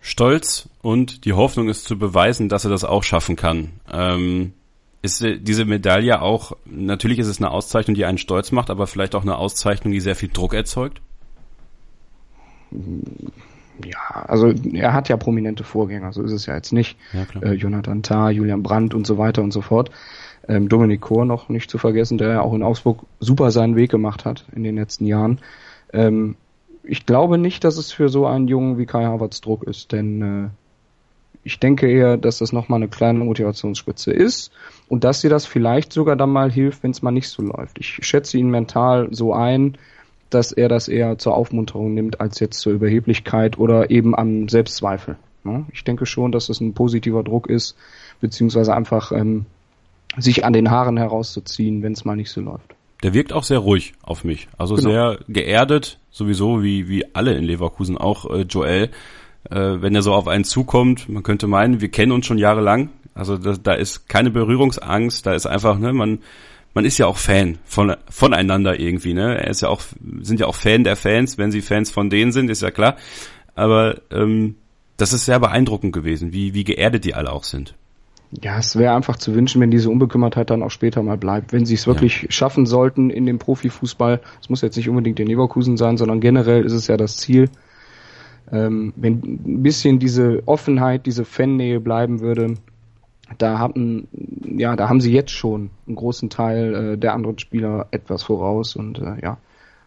Stolz und die Hoffnung ist zu beweisen, dass er das auch schaffen kann. Ähm, ist diese Medaille auch, natürlich ist es eine Auszeichnung, die einen stolz macht, aber vielleicht auch eine Auszeichnung, die sehr viel Druck erzeugt? Ja, also er hat ja prominente Vorgänger, so ist es ja jetzt nicht. Ja, äh, Jonathan Tah, Julian Brandt und so weiter und so fort. Ähm, Dominik Kohr noch nicht zu vergessen, der ja auch in Augsburg super seinen Weg gemacht hat in den letzten Jahren. Ähm, ich glaube nicht, dass es für so einen Jungen wie Kai Havertz Druck ist, denn äh, ich denke eher, dass das nochmal eine kleine Motivationsspitze ist und dass sie das vielleicht sogar dann mal hilft, wenn es mal nicht so läuft. Ich schätze ihn mental so ein, dass er das eher zur Aufmunterung nimmt, als jetzt zur Überheblichkeit oder eben am Selbstzweifel. Ne? Ich denke schon, dass es ein positiver Druck ist, beziehungsweise einfach ähm, sich an den Haaren herauszuziehen, wenn es mal nicht so läuft. Der wirkt auch sehr ruhig auf mich. Also genau. sehr geerdet, sowieso wie, wie alle in Leverkusen, auch äh, Joel. Äh, wenn er so auf einen zukommt, man könnte meinen, wir kennen uns schon jahrelang. Also da, da ist keine Berührungsangst, da ist einfach, ne, man, man ist ja auch Fan von, voneinander irgendwie, ne? Er ist ja auch, sind ja auch Fan der Fans, wenn sie Fans von denen sind, ist ja klar. Aber ähm, das ist sehr beeindruckend gewesen, wie, wie geerdet die alle auch sind. Ja, es wäre einfach zu wünschen, wenn diese Unbekümmertheit dann auch später mal bleibt. Wenn sie es wirklich ja. schaffen sollten in dem Profifußball, es muss jetzt nicht unbedingt in Leverkusen sein, sondern generell ist es ja das Ziel, ähm, wenn ein bisschen diese Offenheit, diese Fannähe bleiben würde, da haben, ja, da haben sie jetzt schon einen großen Teil äh, der anderen Spieler etwas voraus und äh, ja,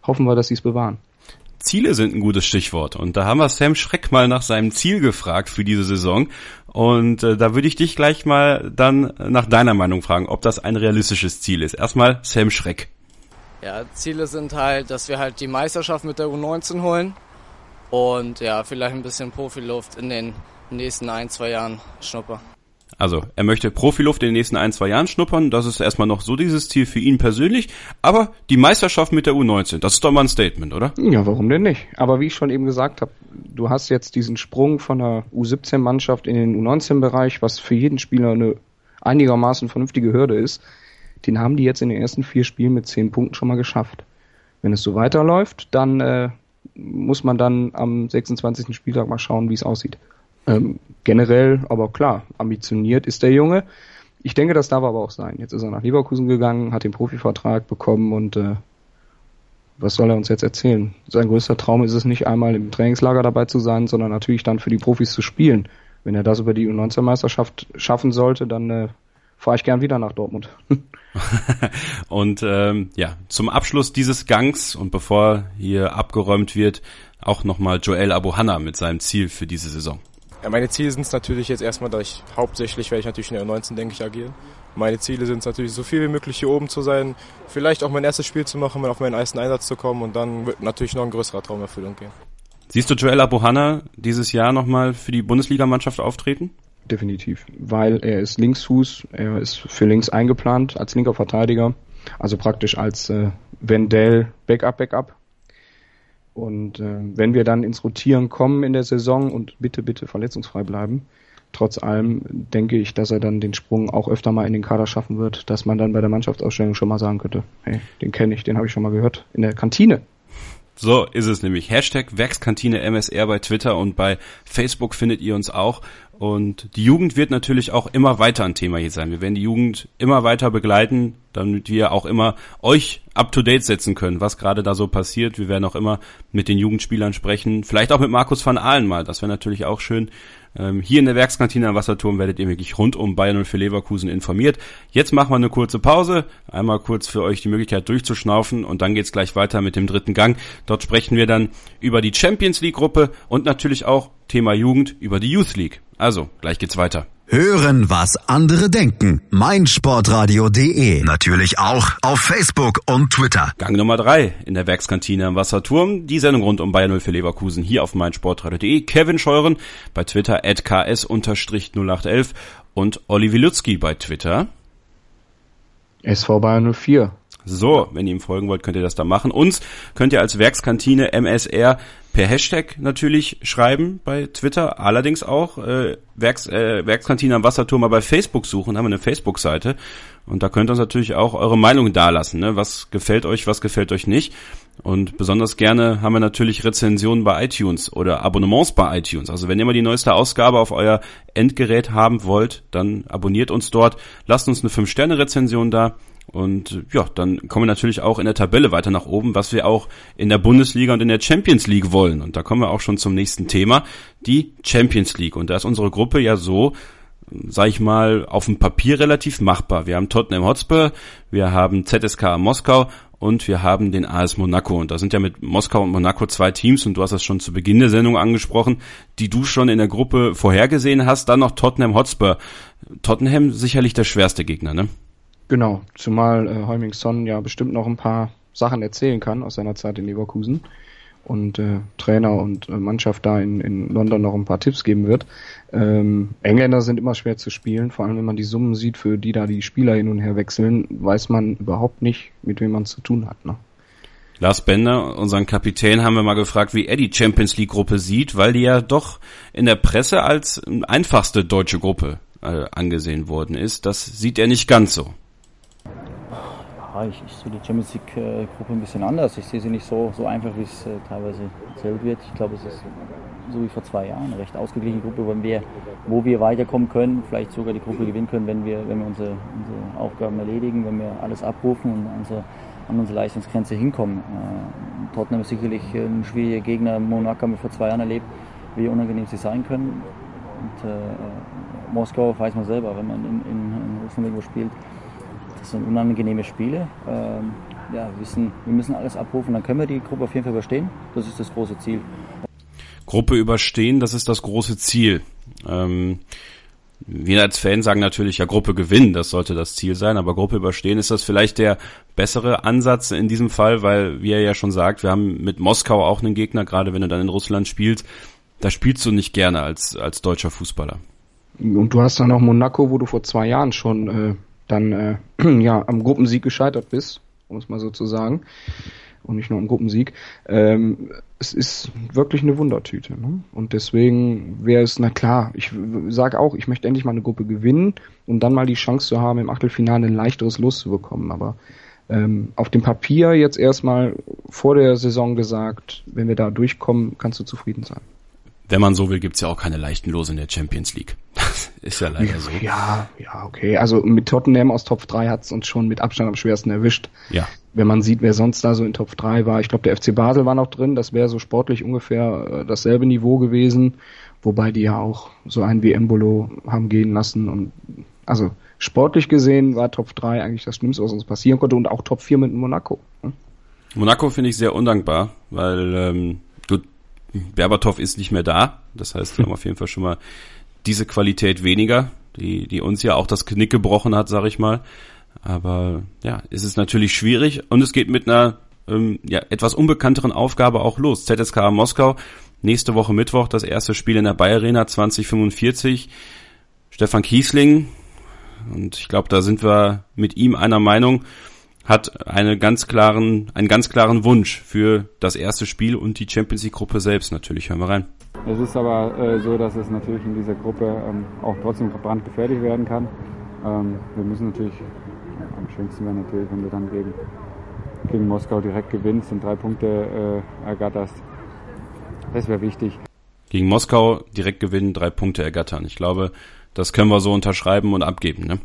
hoffen wir, dass sie es bewahren. Ziele sind ein gutes Stichwort. Und da haben wir Sam Schreck mal nach seinem Ziel gefragt für diese Saison. Und äh, da würde ich dich gleich mal dann nach deiner Meinung fragen, ob das ein realistisches Ziel ist. Erstmal Sam Schreck. Ja, Ziele sind halt, dass wir halt die Meisterschaft mit der U19 holen und ja, vielleicht ein bisschen Profiluft in den nächsten ein, zwei Jahren schnuppern. Also, er möchte Profiluft in den nächsten ein, zwei Jahren schnuppern. Das ist erstmal noch so dieses Ziel für ihn persönlich. Aber die Meisterschaft mit der U19, das ist doch mal ein Statement, oder? Ja, warum denn nicht? Aber wie ich schon eben gesagt habe, du hast jetzt diesen Sprung von der U17-Mannschaft in den U19-Bereich, was für jeden Spieler eine einigermaßen vernünftige Hürde ist. Den haben die jetzt in den ersten vier Spielen mit zehn Punkten schon mal geschafft. Wenn es so weiterläuft, dann äh, muss man dann am 26. Spieltag mal schauen, wie es aussieht. Ähm, generell, aber klar, ambitioniert ist der Junge. Ich denke, das darf aber auch sein. Jetzt ist er nach Leverkusen gegangen, hat den Profivertrag bekommen und äh, was soll er uns jetzt erzählen? Sein größter Traum ist es nicht einmal im Trainingslager dabei zu sein, sondern natürlich dann für die Profis zu spielen. Wenn er das über die U19-Meisterschaft schaffen sollte, dann äh, fahre ich gern wieder nach Dortmund. und ähm, ja, zum Abschluss dieses Gangs und bevor hier abgeräumt wird, auch nochmal Joel Abuhanna mit seinem Ziel für diese Saison. Ja, meine Ziele sind es natürlich jetzt erstmal, dass ich hauptsächlich werde ich natürlich in der 19 denke ich agieren. Meine Ziele sind es natürlich, so viel wie möglich hier oben zu sein, vielleicht auch mein erstes Spiel zu machen, auf meinen ersten Einsatz zu kommen und dann wird natürlich noch ein größerer Traum Erfüllung gehen. Siehst du Joel Abuhanna dieses Jahr nochmal für die Bundesligamannschaft auftreten? definitiv. Weil er ist Linksfuß, er ist für links eingeplant als linker Verteidiger, also praktisch als äh, Wendell Backup, Backup. Und äh, wenn wir dann ins Rotieren kommen in der Saison und bitte, bitte verletzungsfrei bleiben, trotz allem denke ich, dass er dann den Sprung auch öfter mal in den Kader schaffen wird, dass man dann bei der Mannschaftsausstellung schon mal sagen könnte, hey, den kenne ich, den habe ich schon mal gehört in der Kantine. So ist es nämlich. Hashtag Werkskantine MSR bei Twitter und bei Facebook findet ihr uns auch. Und die Jugend wird natürlich auch immer weiter ein Thema hier sein. Wir werden die Jugend immer weiter begleiten, damit wir auch immer euch up to date setzen können, was gerade da so passiert. Wir werden auch immer mit den Jugendspielern sprechen, vielleicht auch mit Markus van Ahlen mal. Das wäre natürlich auch schön. Ähm, hier in der Werkskantine am Wasserturm werdet ihr wirklich rund um Bayern und für Leverkusen informiert. Jetzt machen wir eine kurze Pause, einmal kurz für euch die Möglichkeit durchzuschnaufen und dann geht's gleich weiter mit dem dritten Gang. Dort sprechen wir dann über die Champions League Gruppe und natürlich auch Thema Jugend über die Youth League. Also, gleich geht's weiter. Hören, was andere denken. meinsportradio.de. Natürlich auch auf Facebook und Twitter. Gang Nummer drei in der Werkskantine am Wasserturm. Die Sendung rund um Bayern 0 für Leverkusen hier auf meinsportradio.de. Kevin Scheuren bei Twitter at ks-0811 und Olli Wilutzki bei Twitter SV Bayern 04. So, wenn ihr ihm folgen wollt, könnt ihr das da machen. Uns könnt ihr als Werkskantine MSR per Hashtag natürlich schreiben bei Twitter, allerdings auch äh, Werks, äh, Werkskantine am Wasserturm mal bei Facebook suchen, haben wir eine Facebook-Seite und da könnt ihr uns natürlich auch eure Meinung dalassen, ne? was gefällt euch, was gefällt euch nicht und besonders gerne haben wir natürlich Rezensionen bei iTunes oder Abonnements bei iTunes. Also wenn ihr mal die neueste Ausgabe auf euer Endgerät haben wollt, dann abonniert uns dort, lasst uns eine 5-Sterne-Rezension da und ja, dann kommen wir natürlich auch in der Tabelle weiter nach oben, was wir auch in der Bundesliga und in der Champions League wollen. Und da kommen wir auch schon zum nächsten Thema, die Champions League. Und da ist unsere Gruppe ja so, sag ich mal, auf dem Papier relativ machbar. Wir haben Tottenham Hotspur, wir haben ZSK Moskau und wir haben den AS Monaco. Und da sind ja mit Moskau und Monaco zwei Teams, und du hast das schon zu Beginn der Sendung angesprochen, die du schon in der Gruppe vorhergesehen hast. Dann noch Tottenham Hotspur. Tottenham sicherlich der schwerste Gegner, ne? Genau, zumal äh, Heuming Son ja bestimmt noch ein paar Sachen erzählen kann aus seiner Zeit in Leverkusen und äh, Trainer und äh, Mannschaft da in, in London noch ein paar Tipps geben wird. Ähm, Engländer sind immer schwer zu spielen, vor allem wenn man die Summen sieht, für die da die Spieler hin und her wechseln, weiß man überhaupt nicht, mit wem man zu tun hat. Ne? Lars Bender, unseren Kapitän, haben wir mal gefragt, wie er die Champions League Gruppe sieht, weil die ja doch in der Presse als einfachste deutsche Gruppe äh, angesehen worden ist. Das sieht er nicht ganz so ich, ich sehe die Champions League-Gruppe ein bisschen anders. Ich sehe sie nicht so, so einfach, wie es äh, teilweise erzählt wird. Ich glaube, es ist so wie vor zwei Jahren eine recht ausgeglichene Gruppe, wo wir, wo wir weiterkommen können, vielleicht sogar die Gruppe gewinnen können, wenn wir, wenn wir unsere, unsere Aufgaben erledigen, wenn wir alles abrufen und unsere, an unsere Leistungsgrenze hinkommen. Äh, Tottenham ist sicherlich ein schwieriger Gegner. Monaco haben wir vor zwei Jahren erlebt, wie unangenehm sie sein können. Und äh, Moskau weiß man selber, wenn man in, in, in Russland irgendwo spielt, das sind unangenehme Spiele. Ähm, ja, wir, wissen, wir müssen alles abrufen, dann können wir die Gruppe auf jeden Fall überstehen. Das ist das große Ziel. Gruppe überstehen, das ist das große Ziel. Ähm, wir als Fans sagen natürlich, ja, Gruppe gewinnen, das sollte das Ziel sein, aber Gruppe überstehen, ist das vielleicht der bessere Ansatz in diesem Fall, weil, wie er ja schon sagt, wir haben mit Moskau auch einen Gegner, gerade wenn du dann in Russland spielst, da spielst du nicht gerne als, als deutscher Fußballer. Und du hast dann auch Monaco, wo du vor zwei Jahren schon äh, dann äh, ja am Gruppensieg gescheitert bist, um es mal so zu sagen. Und nicht nur am Gruppensieg. Ähm, es ist wirklich eine Wundertüte. Ne? Und deswegen wäre es, na klar, ich sage auch, ich möchte endlich mal eine Gruppe gewinnen und dann mal die Chance zu haben, im Achtelfinale ein leichteres Los zu bekommen. Aber ähm, auf dem Papier jetzt erstmal vor der Saison gesagt, wenn wir da durchkommen, kannst du zufrieden sein wenn man so will, gibt's ja auch keine leichten Lose in der Champions League. Das ist ja leider so. Ja, ja, okay. Also mit Tottenham aus Top 3 hat's uns schon mit Abstand am schwersten erwischt. Ja. Wenn man sieht, wer sonst da so in Top 3 war. Ich glaube, der FC Basel war noch drin. Das wäre so sportlich ungefähr äh, dasselbe Niveau gewesen. Wobei die ja auch so ein wie Embolo haben gehen lassen. Und also sportlich gesehen war Top 3 eigentlich das Schlimmste, was uns passieren konnte. Und auch Top 4 mit Monaco. Hm? Monaco finde ich sehr undankbar, weil ähm, Berbatov ist nicht mehr da. Das heißt, wir haben auf jeden Fall schon mal diese Qualität weniger, die, die uns ja auch das Knick gebrochen hat, sag ich mal. Aber ja, es ist natürlich schwierig und es geht mit einer ähm, ja, etwas unbekannteren Aufgabe auch los. ZSK Moskau, nächste Woche Mittwoch das erste Spiel in der Bayer Arena 2045. Stefan Kiesling, und ich glaube, da sind wir mit ihm einer Meinung, hat eine ganz klaren, einen ganz klaren Wunsch für das erste Spiel und die Champions League Gruppe selbst natürlich. Hören wir rein. Es ist aber äh, so, dass es natürlich in dieser Gruppe ähm, auch trotzdem brandgefährlich werden kann. Ähm, wir müssen natürlich, am schönsten wäre natürlich, wenn du dann gegen, gegen Moskau direkt gewinnst und drei Punkte äh, ergatterst. Das wäre wichtig. Gegen Moskau direkt gewinnen, drei Punkte ergattern. Ich glaube, das können wir so unterschreiben und abgeben. Ne?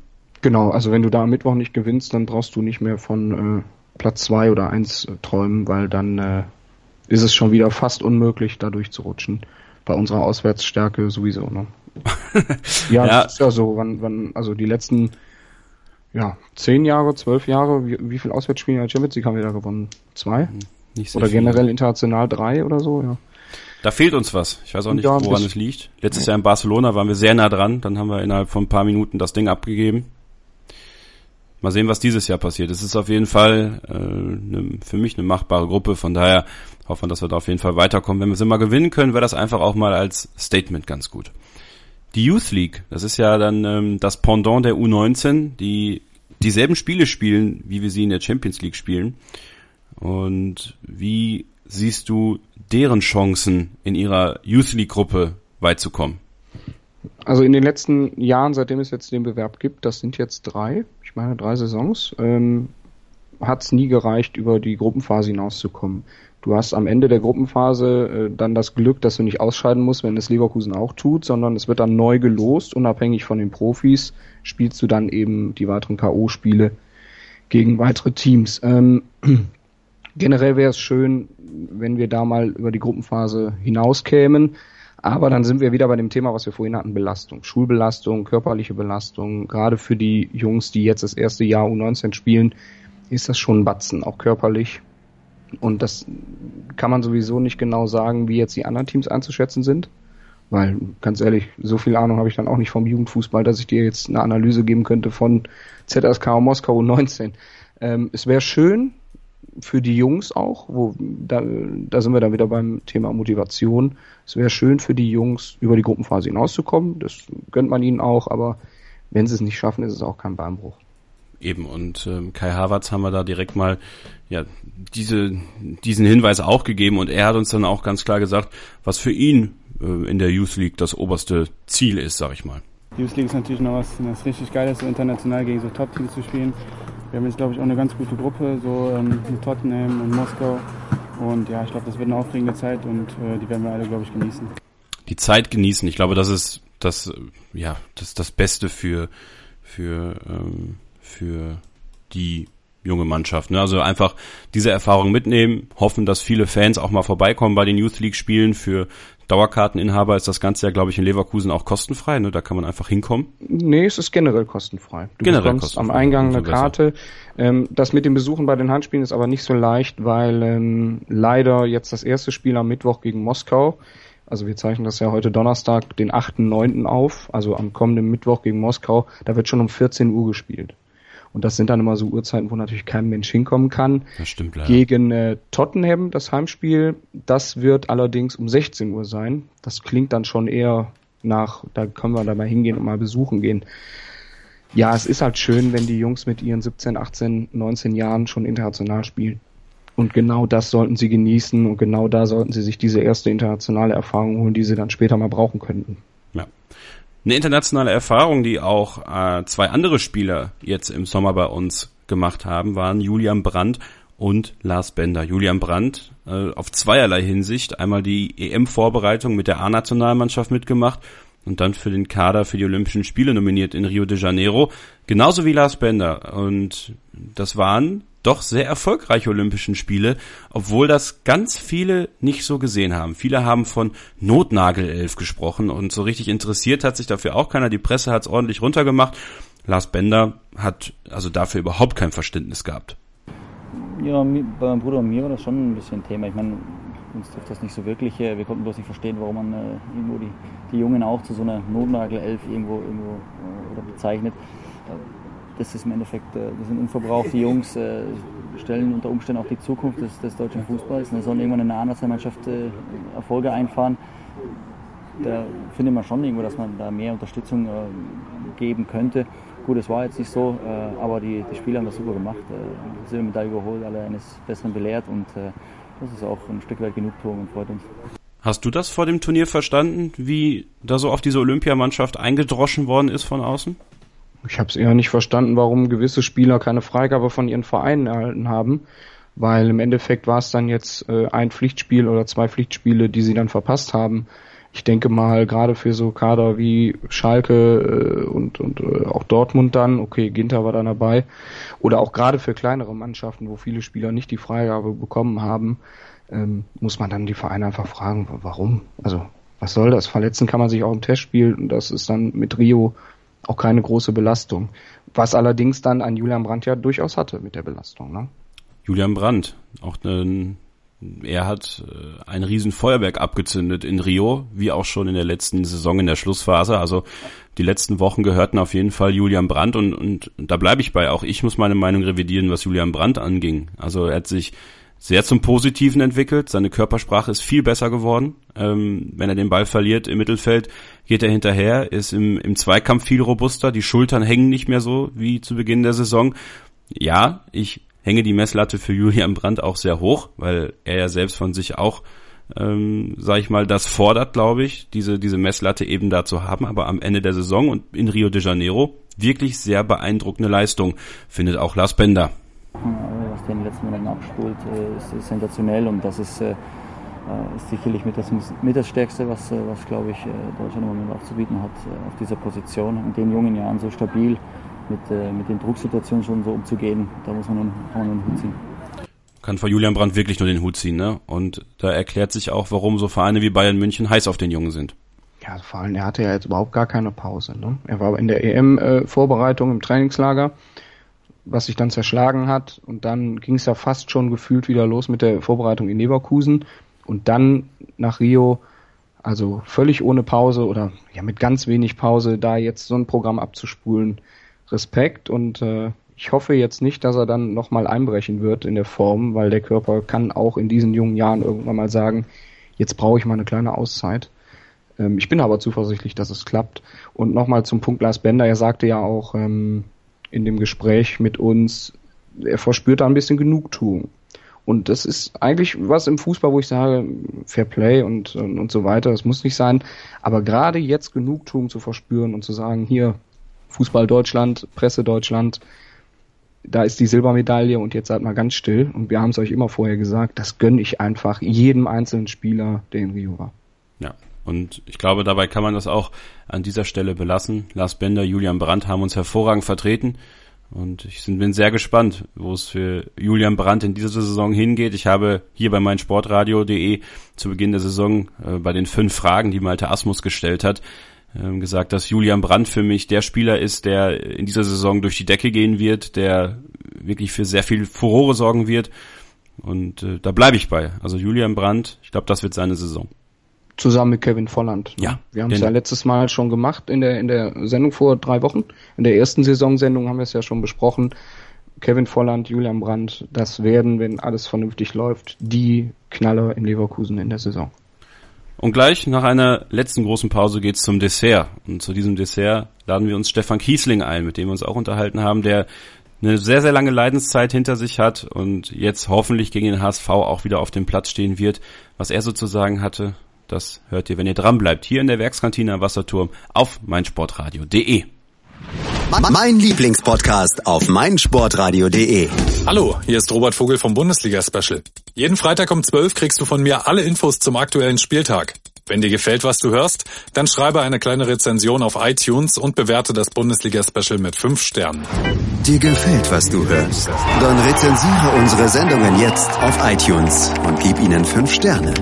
Genau, also wenn du da am Mittwoch nicht gewinnst, dann brauchst du nicht mehr von äh, Platz zwei oder eins äh, träumen, weil dann äh, ist es schon wieder fast unmöglich, da durchzurutschen. Bei unserer Auswärtsstärke sowieso, ne? ja, ja, das ist ja so, wann, wann, also die letzten ja, zehn Jahre, zwölf Jahre, wie, wie viel Auswärtsspiele in der Champions League haben wir da gewonnen? Zwei? Hm, nicht oder viel. generell international drei oder so, ja. Da fehlt uns was. Ich weiß auch nicht, ja, woran es liegt. Letztes Jahr in Barcelona waren wir sehr nah dran, dann haben wir innerhalb von ein paar Minuten das Ding abgegeben. Mal sehen, was dieses Jahr passiert. Es ist auf jeden Fall äh, ne, für mich eine machbare Gruppe. Von daher hoffen wir, dass wir da auf jeden Fall weiterkommen. Wenn wir sie mal gewinnen können, wäre das einfach auch mal als Statement ganz gut. Die Youth League, das ist ja dann ähm, das Pendant der U19, die dieselben Spiele spielen, wie wir sie in der Champions League spielen. Und wie siehst du deren Chancen in ihrer Youth League Gruppe weit zu kommen? Also in den letzten Jahren, seitdem es jetzt den Bewerb gibt, das sind jetzt drei, ich meine drei Saisons, ähm, hat es nie gereicht, über die Gruppenphase hinauszukommen. Du hast am Ende der Gruppenphase äh, dann das Glück, dass du nicht ausscheiden musst, wenn es Leverkusen auch tut, sondern es wird dann neu gelost, unabhängig von den Profis, spielst du dann eben die weiteren K.O.-Spiele gegen weitere Teams. Ähm, generell wäre es schön, wenn wir da mal über die Gruppenphase hinauskämen. Aber dann sind wir wieder bei dem Thema, was wir vorhin hatten, Belastung. Schulbelastung, körperliche Belastung. Gerade für die Jungs, die jetzt das erste Jahr U19 spielen, ist das schon ein Batzen, auch körperlich. Und das kann man sowieso nicht genau sagen, wie jetzt die anderen Teams einzuschätzen sind. Weil, ganz ehrlich, so viel Ahnung habe ich dann auch nicht vom Jugendfußball, dass ich dir jetzt eine Analyse geben könnte von ZSK Moskau 19. Ähm, es wäre schön für die Jungs auch, wo da, da sind wir dann wieder beim Thema Motivation. Es wäre schön für die Jungs, über die Gruppenphase hinauszukommen. Das gönnt man ihnen auch, aber wenn sie es nicht schaffen, ist es auch kein Beinbruch. Eben, und ähm, Kai Havertz haben wir da direkt mal ja, diese, diesen Hinweis auch gegeben und er hat uns dann auch ganz klar gesagt, was für ihn äh, in der Youth League das oberste Ziel ist, sag ich mal. Youth League ist natürlich noch was, was richtig Geiles, so international gegen so Top-Teams zu spielen. Wir haben jetzt, glaube ich, auch eine ganz gute Gruppe, so ähm, mit Tottenham und Moskau. Und ja, ich glaube, das wird eine aufregende Zeit und äh, die werden wir alle, glaube ich, genießen. Die Zeit genießen, ich glaube, das ist das, ja, das, das Beste für, für, ähm, für die junge Mannschaft. Ne? Also einfach diese Erfahrung mitnehmen, hoffen, dass viele Fans auch mal vorbeikommen bei den Youth League Spielen. Für Dauerkarteninhaber ist das Ganze ja, glaube ich, in Leverkusen auch kostenfrei. Ne? Da kann man einfach hinkommen. Nee, es ist generell kostenfrei. Du generell kostenfrei. am Eingang eine Karte. Ähm, das mit den Besuchen bei den Handspielen ist aber nicht so leicht, weil ähm, leider jetzt das erste Spiel am Mittwoch gegen Moskau also wir zeichnen das ja heute Donnerstag, den 8.9. auf, also am kommenden Mittwoch gegen Moskau, da wird schon um 14 Uhr gespielt. Und das sind dann immer so Uhrzeiten, wo natürlich kein Mensch hinkommen kann. Das stimmt leider. Gegen äh, Tottenham, das Heimspiel, das wird allerdings um 16 Uhr sein. Das klingt dann schon eher nach, da können wir da mal hingehen und mal besuchen gehen. Ja, es ist halt schön, wenn die Jungs mit ihren 17, 18, 19 Jahren schon international spielen. Und genau das sollten sie genießen und genau da sollten sie sich diese erste internationale Erfahrung holen, die sie dann später mal brauchen könnten. Eine internationale Erfahrung, die auch äh, zwei andere Spieler jetzt im Sommer bei uns gemacht haben, waren Julian Brandt und Lars Bender. Julian Brandt äh, auf zweierlei Hinsicht. Einmal die EM-Vorbereitung mit der A-Nationalmannschaft mitgemacht und dann für den Kader für die Olympischen Spiele nominiert in Rio de Janeiro. Genauso wie Lars Bender. Und das waren doch sehr erfolgreiche Olympischen Spiele, obwohl das ganz viele nicht so gesehen haben. Viele haben von Notnagelelf gesprochen und so richtig interessiert hat sich dafür auch keiner. Die Presse hat es ordentlich runtergemacht. Lars Bender hat also dafür überhaupt kein Verständnis gehabt. Ja, bei meinem Bruder und mir war das schon ein bisschen Thema. Ich meine, uns trifft das nicht so wirklich. Wir konnten bloß nicht verstehen, warum man äh, irgendwo die, die Jungen auch zu so einer Notnagelelf irgendwo, irgendwo äh, oder bezeichnet das ist im Endeffekt, äh, das sind unverbrauchte Jungs, äh, stellen unter Umständen auch die Zukunft des, des deutschen Fußballs. Und sollen irgendwann in der A-Nationalmannschaft äh, Erfolge einfahren. Da findet man schon irgendwo, dass man da mehr Unterstützung geben könnte. Gut, es war jetzt nicht so, aber die, die Spieler haben das super gemacht. Silbermedaille überholt, alle eines Besseren belehrt und das ist auch ein Stück weit Genugtuung und freut uns. Hast du das vor dem Turnier verstanden, wie da so auf diese Olympiamannschaft eingedroschen worden ist von außen? Ich habe es eher nicht verstanden, warum gewisse Spieler keine Freigabe von ihren Vereinen erhalten haben, weil im Endeffekt war es dann jetzt äh, ein Pflichtspiel oder zwei Pflichtspiele, die sie dann verpasst haben. Ich denke mal, gerade für so Kader wie Schalke äh, und, und äh, auch Dortmund dann, okay, Ginter war dann dabei, oder auch gerade für kleinere Mannschaften, wo viele Spieler nicht die Freigabe bekommen haben, ähm, muss man dann die Vereine einfach fragen, warum? Also, was soll das? Verletzen kann man sich auch im Testspiel und das ist dann mit Rio auch keine große Belastung. Was allerdings dann ein Julian Brandt ja durchaus hatte mit der Belastung. Ne? Julian Brandt, auch ein, er hat äh, ein riesen Feuerwerk abgezündet in Rio, wie auch schon in der letzten Saison in der Schlussphase. Also die letzten Wochen gehörten auf jeden Fall Julian Brandt und, und da bleibe ich bei. Auch ich muss meine Meinung revidieren, was Julian Brandt anging. Also er hat sich sehr zum Positiven entwickelt. Seine Körpersprache ist viel besser geworden. Ähm, wenn er den Ball verliert im Mittelfeld, geht er hinterher, ist im, im Zweikampf viel robuster. Die Schultern hängen nicht mehr so wie zu Beginn der Saison. Ja, ich hänge die Messlatte für Julian Brandt auch sehr hoch, weil er ja selbst von sich auch, ähm, sag ich mal, das fordert, glaube ich, diese, diese Messlatte eben da zu haben. Aber am Ende der Saison und in Rio de Janeiro wirklich sehr beeindruckende Leistung, findet auch Lars Bender was der in den letzten Monaten abspult, äh, ist, sensationell und das ist, äh, äh, ist sicherlich mit das, mit das Stärkste, was, was glaube ich, Deutschland im Moment auch zu bieten hat auf dieser Position. In den jungen Jahren so stabil mit, mit den Drucksituationen schon so umzugehen, da muss man nun, kann man nur den Hut ziehen. Kann vor Julian Brandt wirklich nur den Hut ziehen, ne? Und da erklärt sich auch, warum so Vereine wie Bayern München heiß auf den Jungen sind. Ja, vor allem, er hatte ja jetzt überhaupt gar keine Pause. Ne? Er war in der EM-Vorbereitung im Trainingslager was sich dann zerschlagen hat. Und dann ging es ja fast schon gefühlt wieder los mit der Vorbereitung in Leverkusen. Und dann nach Rio, also völlig ohne Pause oder ja mit ganz wenig Pause, da jetzt so ein Programm abzuspulen. Respekt und äh, ich hoffe jetzt nicht, dass er dann nochmal einbrechen wird in der Form, weil der Körper kann auch in diesen jungen Jahren irgendwann mal sagen, jetzt brauche ich mal eine kleine Auszeit. Ähm, ich bin aber zuversichtlich, dass es klappt. Und nochmal zum Punkt Lars Bender, er sagte ja auch, ähm, in dem Gespräch mit uns, er verspürt da ein bisschen Genugtuung. Und das ist eigentlich was im Fußball, wo ich sage, Fair Play und, und, und so weiter, das muss nicht sein. Aber gerade jetzt Genugtuung zu verspüren und zu sagen, hier, Fußball Deutschland, Presse Deutschland, da ist die Silbermedaille und jetzt seid mal ganz still. Und wir haben es euch immer vorher gesagt, das gönne ich einfach jedem einzelnen Spieler, der in Rio war. Ja, und ich glaube, dabei kann man das auch an dieser Stelle belassen. Lars Bender, Julian Brandt haben uns hervorragend vertreten. Und ich bin sehr gespannt, wo es für Julian Brandt in dieser Saison hingeht. Ich habe hier bei meinsportradio.de zu Beginn der Saison äh, bei den fünf Fragen, die Malte Asmus gestellt hat, äh, gesagt, dass Julian Brandt für mich der Spieler ist, der in dieser Saison durch die Decke gehen wird, der wirklich für sehr viel Furore sorgen wird. Und äh, da bleibe ich bei. Also Julian Brandt, ich glaube, das wird seine Saison zusammen mit Kevin Volland. Ja. Wir haben es ja letztes Mal schon gemacht in der, in der Sendung vor drei Wochen. In der ersten Saisonsendung haben wir es ja schon besprochen. Kevin Volland, Julian Brandt, das werden, wenn alles vernünftig läuft, die Knaller in Leverkusen in der Saison. Und gleich nach einer letzten großen Pause geht's zum Dessert. Und zu diesem Dessert laden wir uns Stefan Kiesling ein, mit dem wir uns auch unterhalten haben, der eine sehr, sehr lange Leidenszeit hinter sich hat und jetzt hoffentlich gegen den HSV auch wieder auf dem Platz stehen wird. Was er sozusagen hatte, das hört ihr, wenn ihr dran bleibt, hier in der Werkskantine am Wasserturm auf meinsportradio.de. Mein Lieblingspodcast auf meinsportradio.de. Hallo, hier ist Robert Vogel vom Bundesliga Special. Jeden Freitag um 12 kriegst du von mir alle Infos zum aktuellen Spieltag. Wenn dir gefällt, was du hörst, dann schreibe eine kleine Rezension auf iTunes und bewerte das Bundesliga Special mit 5 Sternen. Dir gefällt, was du hörst? Dann rezensiere unsere Sendungen jetzt auf iTunes und gib ihnen 5 Sterne.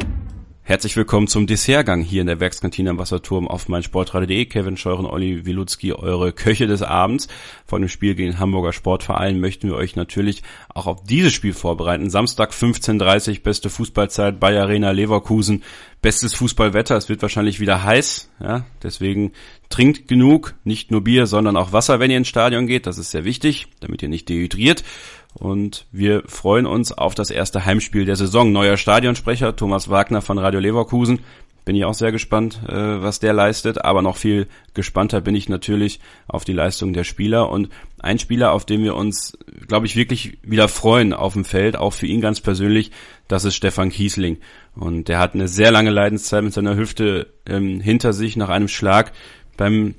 Herzlich willkommen zum Dessertgang hier in der Werkskantine am Wasserturm auf meinsportradio.de. Kevin Scheuren, Olli Wilutzki, eure Köche des Abends. Vor dem Spiel gegen den Hamburger Sportverein möchten wir euch natürlich auch auf dieses Spiel vorbereiten. Samstag 15.30 beste Fußballzeit bei Arena Leverkusen. Bestes Fußballwetter. Es wird wahrscheinlich wieder heiß. Ja, deswegen trinkt genug. Nicht nur Bier, sondern auch Wasser, wenn ihr ins Stadion geht. Das ist sehr wichtig, damit ihr nicht dehydriert. Und wir freuen uns auf das erste Heimspiel der Saison. Neuer Stadionsprecher Thomas Wagner von Radio Leverkusen. Bin ich auch sehr gespannt, äh, was der leistet. Aber noch viel gespannter bin ich natürlich auf die Leistung der Spieler. Und ein Spieler, auf den wir uns, glaube ich, wirklich wieder freuen auf dem Feld, auch für ihn ganz persönlich, das ist Stefan Kiesling. Und der hat eine sehr lange Leidenszeit mit seiner Hüfte ähm, hinter sich nach einem Schlag beim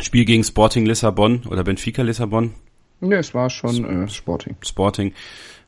Spiel gegen Sporting Lissabon oder Benfica Lissabon, Ne, es war schon äh, Sporting. Sporting.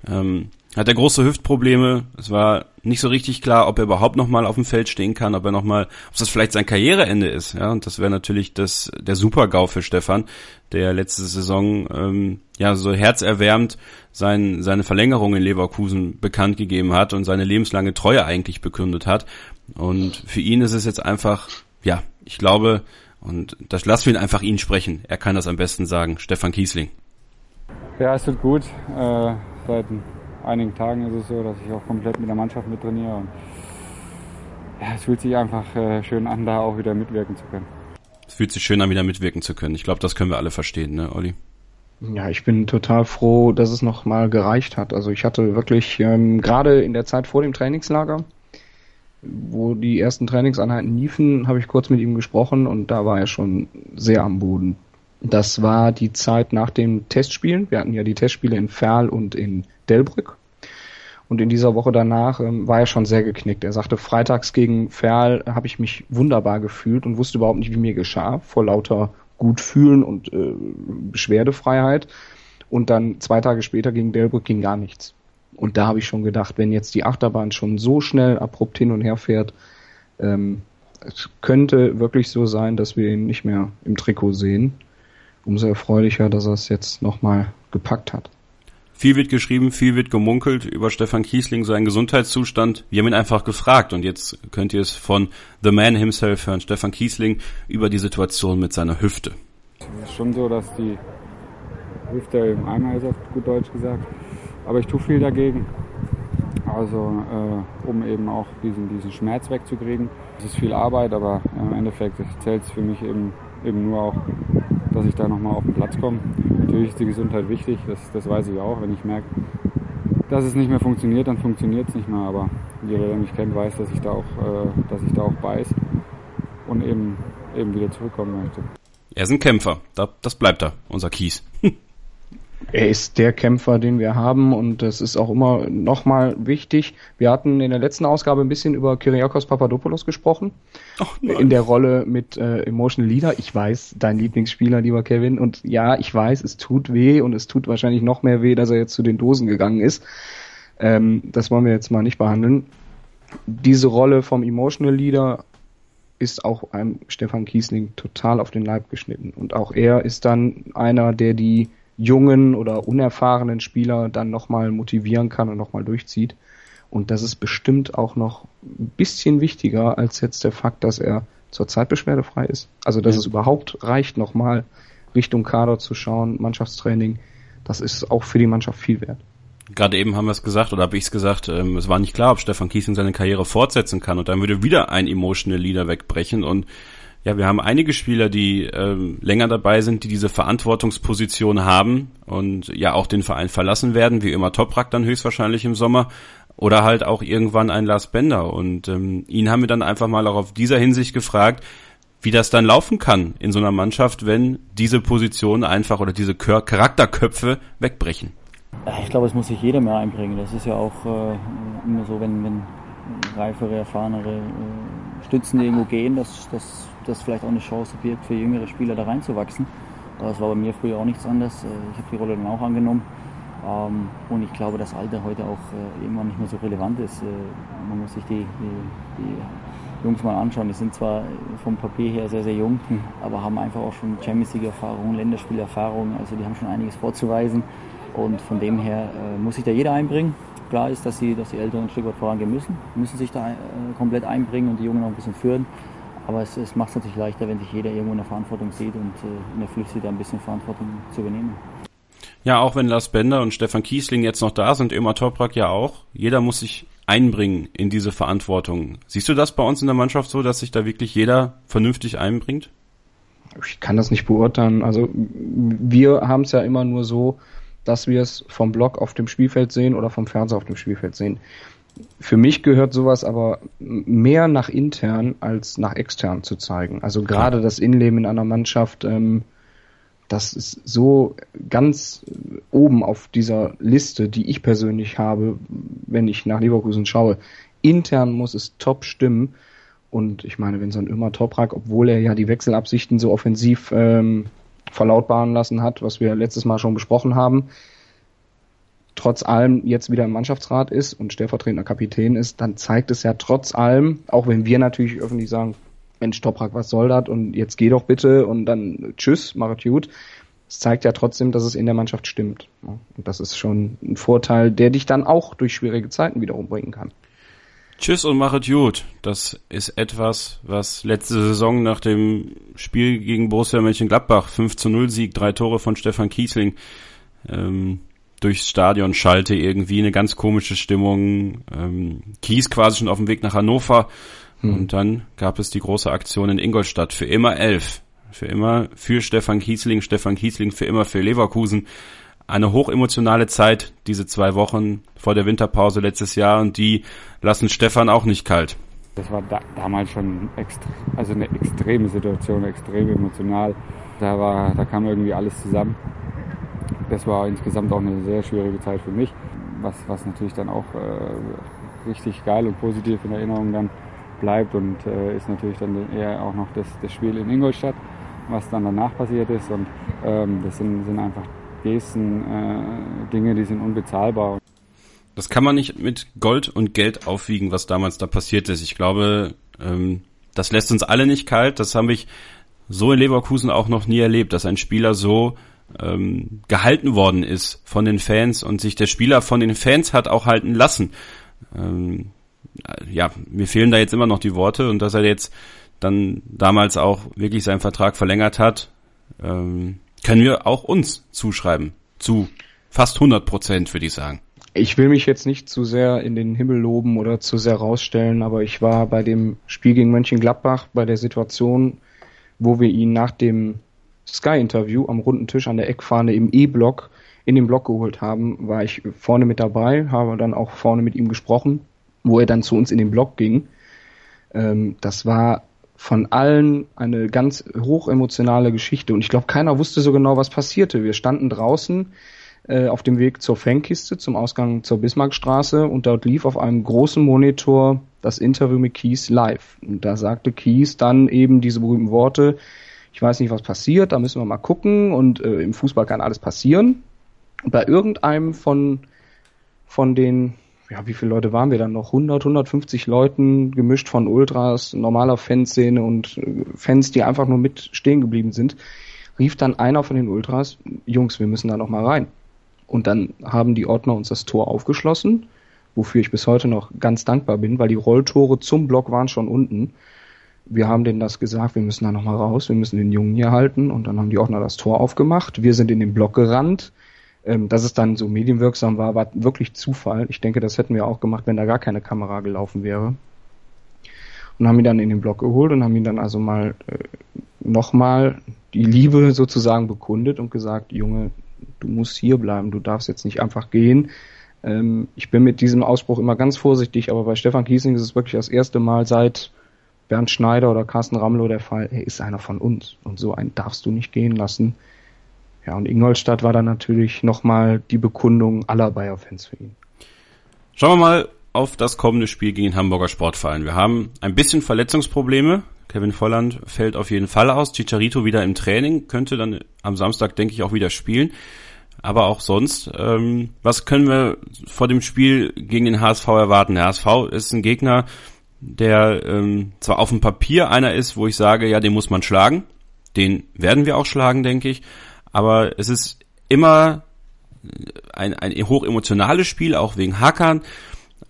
Ähm, hat er große Hüftprobleme. Es war nicht so richtig klar, ob er überhaupt nochmal auf dem Feld stehen kann, ob er nochmal, ob das vielleicht sein Karriereende ist. Ja, und das wäre natürlich das der Super-GAU für Stefan, der letzte Saison ähm, ja so herzerwärmend sein, seine Verlängerung in Leverkusen bekannt gegeben hat und seine lebenslange Treue eigentlich bekundet hat. Und für ihn ist es jetzt einfach, ja, ich glaube, und das lassen wir ihn einfach ihn sprechen. Er kann das am besten sagen. Stefan Kiesling. Ja, es wird gut. Äh, seit einigen Tagen ist es so, dass ich auch komplett mit der Mannschaft mit trainiere. Und ja, es fühlt sich einfach äh, schön an, da auch wieder mitwirken zu können. Es fühlt sich schön an, wieder mitwirken zu können. Ich glaube, das können wir alle verstehen, ne, Olli? Ja, ich bin total froh, dass es noch mal gereicht hat. Also ich hatte wirklich ähm, gerade in der Zeit vor dem Trainingslager, wo die ersten Trainingseinheiten liefen, habe ich kurz mit ihm gesprochen und da war er schon sehr am Boden. Das war die Zeit nach den Testspielen. Wir hatten ja die Testspiele in Ferl und in Delbrück. Und in dieser Woche danach ähm, war er schon sehr geknickt. Er sagte, freitags gegen Ferl habe ich mich wunderbar gefühlt und wusste überhaupt nicht, wie mir geschah, vor lauter gut fühlen und äh, Beschwerdefreiheit. Und dann zwei Tage später gegen Delbrück ging gar nichts. Und da habe ich schon gedacht, wenn jetzt die Achterbahn schon so schnell abrupt hin und her fährt, ähm, es könnte wirklich so sein, dass wir ihn nicht mehr im Trikot sehen. Umso erfreulicher, dass er es jetzt nochmal gepackt hat. Viel wird geschrieben, viel wird gemunkelt über Stefan Kiesling, seinen Gesundheitszustand. Wir haben ihn einfach gefragt und jetzt könnt ihr es von The Man himself hören, Stefan Kiesling, über die Situation mit seiner Hüfte. Es ist schon so, dass die Hüfte im Eimer ist, auf gut Deutsch gesagt. Aber ich tue viel dagegen. Also äh, um eben auch diesen, diesen Schmerz wegzukriegen. Es ist viel Arbeit, aber im Endeffekt zählt es für mich eben, eben nur auch dass ich da nochmal auf den Platz komme. Natürlich ist die Gesundheit wichtig, das, das weiß ich auch. Wenn ich merke, dass es nicht mehr funktioniert, dann funktioniert es nicht mehr. Aber jeder, der mich kennt, weiß, dass ich da auch, äh, dass ich da auch beiß und eben, eben wieder zurückkommen möchte. Er ist ein Kämpfer, das bleibt er, unser Kies. er ist der Kämpfer, den wir haben und das ist auch immer nochmal wichtig. Wir hatten in der letzten Ausgabe ein bisschen über Kyriakos Papadopoulos gesprochen. In der Rolle mit äh, Emotional Leader. Ich weiß, dein Lieblingsspieler, lieber Kevin. Und ja, ich weiß, es tut weh und es tut wahrscheinlich noch mehr weh, dass er jetzt zu den Dosen gegangen ist. Ähm, das wollen wir jetzt mal nicht behandeln. Diese Rolle vom Emotional Leader ist auch einem Stefan Kiesling total auf den Leib geschnitten. Und auch er ist dann einer, der die jungen oder unerfahrenen Spieler dann nochmal motivieren kann und nochmal durchzieht. Und das ist bestimmt auch noch ein bisschen wichtiger als jetzt der Fakt, dass er zurzeit beschwerdefrei ist. Also, dass ja. es überhaupt reicht, nochmal Richtung Kader zu schauen, Mannschaftstraining. Das ist auch für die Mannschaft viel wert. Gerade eben haben wir es gesagt, oder habe ich es gesagt, ähm, es war nicht klar, ob Stefan Kiesling seine Karriere fortsetzen kann. Und dann würde wieder ein Emotional Leader wegbrechen. Und ja, wir haben einige Spieler, die ähm, länger dabei sind, die diese Verantwortungsposition haben und ja auch den Verein verlassen werden, wie immer Toprak dann höchstwahrscheinlich im Sommer oder halt auch irgendwann ein Lars Bender. Und ähm, ihn haben wir dann einfach mal auch auf dieser Hinsicht gefragt, wie das dann laufen kann in so einer Mannschaft, wenn diese Positionen einfach oder diese Charakterköpfe wegbrechen. Ich glaube, es muss sich jeder mehr einbringen. Das ist ja auch äh, immer so, wenn, wenn reifere, erfahrenere äh, Stützen irgendwo gehen, dass, dass das vielleicht auch eine Chance birgt, für jüngere Spieler da reinzuwachsen. Das war bei mir früher auch nichts anderes. Äh, ich habe die Rolle dann auch angenommen. Ähm, und ich glaube, dass Alter heute auch äh, irgendwann nicht mehr so relevant ist. Äh, man muss sich die, die, die Jungs mal anschauen. Die sind zwar vom Papier her sehr, sehr jung, hm. aber haben einfach auch schon Champions League-Erfahrung, Länderspielerfahrung. Also die haben schon einiges vorzuweisen. Und von dem her muss sich da jeder einbringen. Klar ist, dass, sie, dass die Älteren ein Stück weit vorangehen müssen, müssen sich da komplett einbringen und die Jungen noch ein bisschen führen. Aber es, es macht es natürlich leichter, wenn sich jeder irgendwo in der Verantwortung sieht und äh, in der Pflicht sieht, ein bisschen Verantwortung zu übernehmen. Ja, auch wenn Lars Bender und Stefan Kiesling jetzt noch da sind, Ömer Toprak ja auch, jeder muss sich einbringen in diese Verantwortung. Siehst du das bei uns in der Mannschaft so, dass sich da wirklich jeder vernünftig einbringt? Ich kann das nicht beurteilen. Also wir haben es ja immer nur so, dass wir es vom Block auf dem Spielfeld sehen oder vom Fernseher auf dem Spielfeld sehen für mich gehört sowas aber mehr nach intern als nach extern zu zeigen. Also gerade das Innenleben in einer Mannschaft, ähm, das ist so ganz oben auf dieser Liste, die ich persönlich habe, wenn ich nach Leverkusen schaue. Intern muss es top stimmen. Und ich meine, wenn so ein Immer Toprak, obwohl er ja die Wechselabsichten so offensiv ähm, verlautbaren lassen hat, was wir letztes Mal schon besprochen haben, trotz allem jetzt wieder im Mannschaftsrat ist und stellvertretender Kapitän ist, dann zeigt es ja trotz allem, auch wenn wir natürlich öffentlich sagen, Mensch, Toprak, was soll das? Und jetzt geh doch bitte und dann tschüss, machet gut. Es zeigt ja trotzdem, dass es in der Mannschaft stimmt. Und das ist schon ein Vorteil, der dich dann auch durch schwierige Zeiten wiederum bringen kann. Tschüss und machet gut. Das ist etwas, was letzte Saison nach dem Spiel gegen Borussia Mönchengladbach 5 zu 0 Sieg, drei Tore von Stefan Kiesling, ähm, durchs Stadion schallte, irgendwie eine ganz komische Stimmung. Ähm, Kies quasi schon auf dem Weg nach Hannover. Hm. Und dann gab es die große Aktion in Ingolstadt für immer elf. für immer für Stefan Kiesling, Stefan Kiesling für immer für Leverkusen. Eine hochemotionale Zeit, diese zwei Wochen vor der Winterpause letztes Jahr und die lassen Stefan auch nicht kalt. Das war da, damals schon also eine extreme Situation, extrem emotional. Da, war, da kam irgendwie alles zusammen. Das war insgesamt auch eine sehr schwierige Zeit für mich, was, was natürlich dann auch äh, richtig geil und positiv in Erinnerung dann bleibt und äh, ist natürlich dann eher auch noch das, das Spiel in Ingolstadt, was dann danach passiert ist und ähm, das sind, sind einfach Gesten, äh, Dinge, die sind unbezahlbar. Das kann man nicht mit Gold und Geld aufwiegen, was damals da passiert ist. Ich glaube, ähm, das lässt uns alle nicht kalt. Das habe ich so in Leverkusen auch noch nie erlebt, dass ein Spieler so ähm, gehalten worden ist von den Fans und sich der Spieler von den Fans hat auch halten lassen. Ähm, ja, mir fehlen da jetzt immer noch die Worte und dass er jetzt dann damals auch wirklich seinen Vertrag verlängert hat, ähm, können wir auch uns zuschreiben. Zu fast 100 Prozent, würde ich sagen. Ich will mich jetzt nicht zu sehr in den Himmel loben oder zu sehr rausstellen, aber ich war bei dem Spiel gegen Mönchengladbach bei der Situation, wo wir ihn nach dem Sky-Interview am runden Tisch an der Eckfahne im E-Block in den Block geholt haben, war ich vorne mit dabei, habe dann auch vorne mit ihm gesprochen, wo er dann zu uns in den Block ging. Ähm, das war von allen eine ganz hochemotionale Geschichte und ich glaube, keiner wusste so genau, was passierte. Wir standen draußen äh, auf dem Weg zur Fankiste, zum Ausgang zur Bismarckstraße und dort lief auf einem großen Monitor das Interview mit Kies live. Und da sagte Kies dann eben diese berühmten Worte, ich weiß nicht, was passiert, da müssen wir mal gucken und äh, im Fußball kann alles passieren. Bei irgendeinem von, von den, ja, wie viele Leute waren wir dann noch? 100, 150 Leuten, gemischt von Ultras, normaler Fanszene und äh, Fans, die einfach nur mit stehen geblieben sind, rief dann einer von den Ultras, Jungs, wir müssen da noch mal rein. Und dann haben die Ordner uns das Tor aufgeschlossen, wofür ich bis heute noch ganz dankbar bin, weil die Rolltore zum Block waren schon unten. Wir haben denen das gesagt, wir müssen da nochmal raus, wir müssen den Jungen hier halten und dann haben die Ordner das Tor aufgemacht. Wir sind in den Block gerannt. Ähm, dass es dann so medienwirksam war, war wirklich Zufall. Ich denke, das hätten wir auch gemacht, wenn da gar keine Kamera gelaufen wäre. Und haben ihn dann in den Block geholt und haben ihn dann also mal äh, nochmal die Liebe sozusagen bekundet und gesagt, Junge, du musst hier bleiben, du darfst jetzt nicht einfach gehen. Ähm, ich bin mit diesem Ausbruch immer ganz vorsichtig, aber bei Stefan Kiesling ist es wirklich das erste Mal seit Bernd Schneider oder Carsten Ramlow der Fall, er ist einer von uns und so einen darfst du nicht gehen lassen. Ja, und Ingolstadt war dann natürlich nochmal die Bekundung aller Bayer-Fans für ihn. Schauen wir mal auf das kommende Spiel gegen den Hamburger Sportverein. Wir haben ein bisschen Verletzungsprobleme. Kevin Volland fällt auf jeden Fall aus. Chicharito wieder im Training, könnte dann am Samstag, denke ich, auch wieder spielen. Aber auch sonst, ähm, was können wir vor dem Spiel gegen den HSV erwarten? Der HSV ist ein Gegner, der ähm, zwar auf dem Papier einer ist, wo ich sage, ja, den muss man schlagen. Den werden wir auch schlagen, denke ich. Aber es ist immer ein, ein hochemotionales Spiel, auch wegen Hackern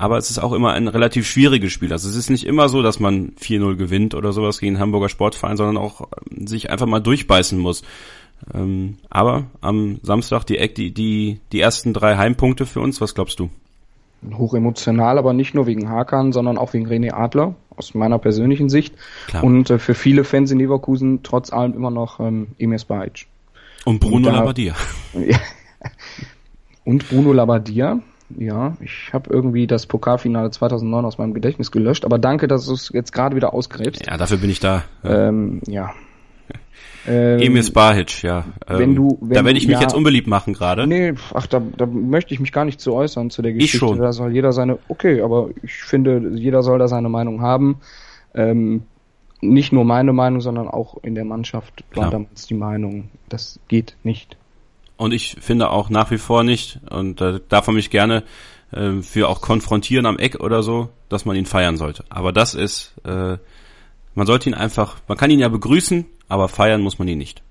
aber es ist auch immer ein relativ schwieriges Spiel. Also es ist nicht immer so, dass man 4-0 gewinnt oder sowas gegen Hamburger Sportverein, sondern auch ähm, sich einfach mal durchbeißen muss. Ähm, aber am Samstag die, die, die ersten drei Heimpunkte für uns, was glaubst du? Hochemotional, aber nicht nur wegen Hakan, sondern auch wegen René Adler, aus meiner persönlichen Sicht. Klar. Und äh, für viele Fans in Leverkusen trotz allem immer noch ähm, Emes Bajic. Und Bruno Und da, Labbadia. Und Bruno Labbadia, ja, ich habe irgendwie das Pokalfinale 2009 aus meinem Gedächtnis gelöscht, aber danke, dass du es jetzt gerade wieder ausgräbst. Ja, dafür bin ich da. Ähm, ja. Ähm, Emil Bahic, ja. Ähm, wenn du, wenn da werde ich mich ja, jetzt unbeliebt machen gerade. Nee, ach, da, da möchte ich mich gar nicht zu äußern zu der Geschichte. Ich schon. Da soll jeder seine, okay, aber ich finde, jeder soll da seine Meinung haben. Ähm, nicht nur meine Meinung, sondern auch in der Mannschaft war Klar. damals die Meinung, das geht nicht. Und ich finde auch nach wie vor nicht, und da darf man mich gerne äh, für auch konfrontieren am Eck oder so, dass man ihn feiern sollte. Aber das ist, äh, man sollte ihn einfach, man kann ihn ja begrüßen, aber feiern muss man ihn nicht.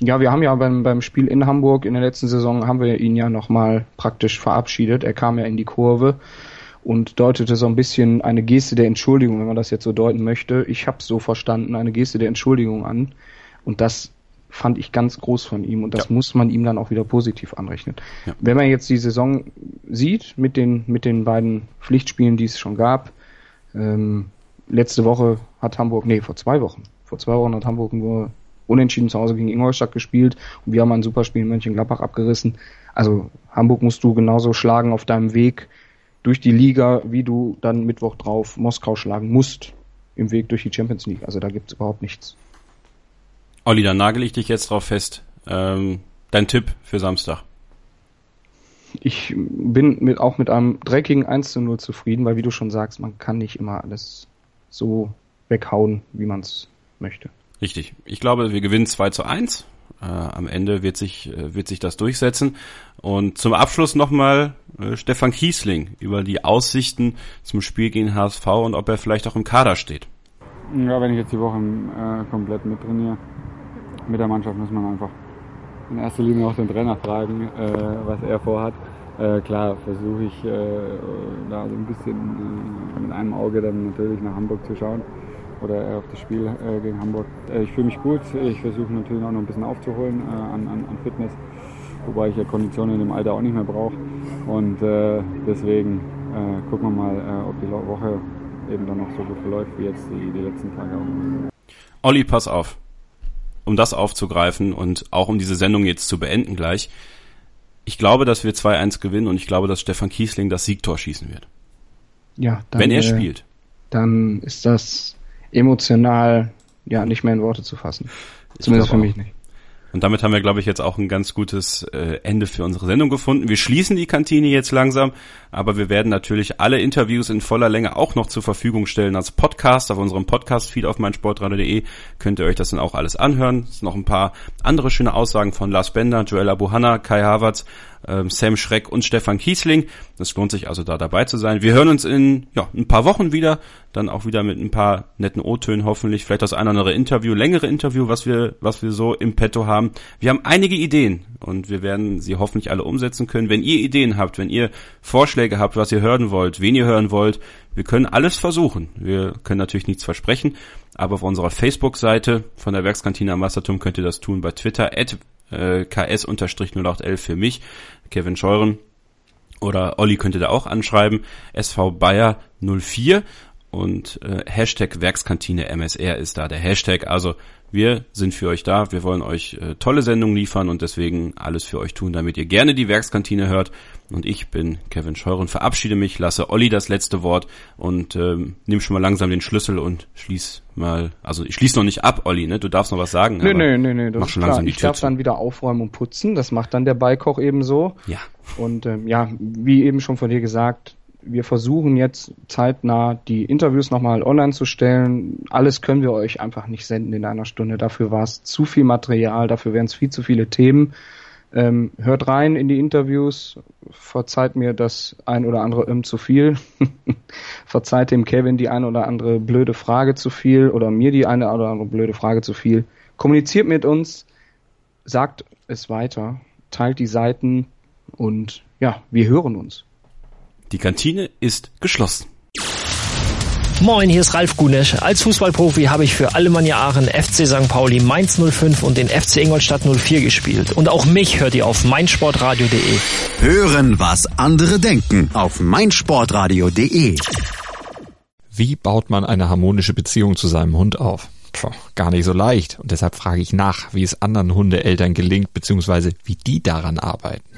Ja, wir haben ja beim, beim Spiel in Hamburg in der letzten Saison haben wir ihn ja nochmal praktisch verabschiedet. Er kam ja in die Kurve und deutete so ein bisschen eine Geste der Entschuldigung, wenn man das jetzt so deuten möchte. Ich habe so verstanden, eine Geste der Entschuldigung an. Und das fand ich ganz groß von ihm und das ja. muss man ihm dann auch wieder positiv anrechnen. Ja. Wenn man jetzt die Saison sieht mit den, mit den beiden Pflichtspielen, die es schon gab, ähm, letzte Woche hat Hamburg, nee, vor zwei Wochen, vor zwei Wochen hat Hamburg nur unentschieden zu Hause gegen Ingolstadt gespielt und wir haben ein super Spiel in Mönchengladbach abgerissen. Also Hamburg musst du genauso schlagen auf deinem Weg durch die Liga, wie du dann Mittwoch drauf Moskau schlagen musst im Weg durch die Champions League. Also da gibt es überhaupt nichts. Olli, dann nagel ich dich jetzt drauf fest. Ähm, dein Tipp für Samstag? Ich bin mit, auch mit einem dreckigen 1 zu 0 zufrieden, weil wie du schon sagst, man kann nicht immer alles so weghauen, wie man es möchte. Richtig. Ich glaube, wir gewinnen 2 zu 1. Äh, am Ende wird sich, äh, wird sich das durchsetzen. Und zum Abschluss nochmal äh, Stefan Kiesling über die Aussichten zum Spiel gegen HSV und ob er vielleicht auch im Kader steht. Ja, wenn ich jetzt die Woche äh, komplett mittrainiere, mit der Mannschaft muss man einfach in erster Linie auch den Trainer fragen, äh, was er vorhat. Äh, klar versuche ich äh, da so ein bisschen äh, mit einem Auge dann natürlich nach Hamburg zu schauen oder auf das Spiel äh, gegen Hamburg. Äh, ich fühle mich gut, ich versuche natürlich auch noch ein bisschen aufzuholen an, an, an, Fitness, wobei ich ja Konditionen in dem Alter auch nicht mehr brauche. Und deswegen gucken wir mal, ob die Woche eben dann noch so gut verläuft wie jetzt die, die letzten Tage auch. Olli, pass auf um das aufzugreifen und auch um diese Sendung jetzt zu beenden gleich. Ich glaube, dass wir 2-1 gewinnen und ich glaube, dass Stefan Kiesling das Siegtor schießen wird. Ja, dann, wenn er äh, spielt. Dann ist das emotional ja nicht mehr in Worte zu fassen. Zumindest für mich nicht. Und damit haben wir, glaube ich, jetzt auch ein ganz gutes äh, Ende für unsere Sendung gefunden. Wir schließen die Kantine jetzt langsam, aber wir werden natürlich alle Interviews in voller Länge auch noch zur Verfügung stellen als Podcast. Auf unserem Podcast-Feed auf meinsportradio.de könnt ihr euch das dann auch alles anhören. Es sind noch ein paar andere schöne Aussagen von Lars Bender, Joel Abuhanna, Kai Havertz Sam Schreck und Stefan Kiesling. Das lohnt sich also da dabei zu sein. Wir hören uns in ja, ein paar Wochen wieder, dann auch wieder mit ein paar netten O-Tönen hoffentlich, vielleicht das eine oder andere Interview, längere Interview, was wir, was wir so im Petto haben. Wir haben einige Ideen und wir werden sie hoffentlich alle umsetzen können. Wenn ihr Ideen habt, wenn ihr Vorschläge habt, was ihr hören wollt, wen ihr hören wollt, wir können alles versuchen. Wir können natürlich nichts versprechen, aber auf unserer Facebook-Seite von der Werkskantine am Wasserturm könnt ihr das tun. Bei Twitter äh, KS-0811 für mich, Kevin Scheuren. Oder Olli könnte da auch anschreiben, SV Bayer 04 und äh, Hashtag Werkskantine MSR ist da der Hashtag. Also wir sind für euch da, wir wollen euch äh, tolle Sendungen liefern und deswegen alles für euch tun, damit ihr gerne die Werkskantine hört. Und ich bin Kevin Scheuren, verabschiede mich, lasse Olli das letzte Wort und ähm, nimm schon mal langsam den Schlüssel und schließ mal, also ich schließ noch nicht ab, Olli, ne? Du darfst noch was sagen. Nee, nee, nee, nee, das mach schon langsam die Ich darf dann wieder aufräumen und putzen, das macht dann der Beikoch eben so. Ja. Und ähm, ja, wie eben schon von dir gesagt, wir versuchen jetzt zeitnah die Interviews nochmal online zu stellen. Alles können wir euch einfach nicht senden in einer Stunde. Dafür war es zu viel Material, dafür wären es viel zu viele Themen. Ähm, hört rein in die Interviews, verzeiht mir das ein oder andere ähm zu viel, verzeiht dem Kevin die eine oder andere blöde Frage zu viel oder mir die eine oder andere blöde Frage zu viel. Kommuniziert mit uns, sagt es weiter, teilt die Seiten und ja, wir hören uns. Die Kantine ist geschlossen. Moin, hier ist Ralf Gunesch. Als Fußballprofi habe ich für Alemannia Aachen, FC St. Pauli, Mainz 05 und den FC Ingolstadt 04 gespielt. Und auch mich hört ihr auf meinsportradio.de. Hören, was andere denken auf meinsportradio.de. Wie baut man eine harmonische Beziehung zu seinem Hund auf? Puh, gar nicht so leicht. Und deshalb frage ich nach, wie es anderen Hundeeltern gelingt, beziehungsweise wie die daran arbeiten.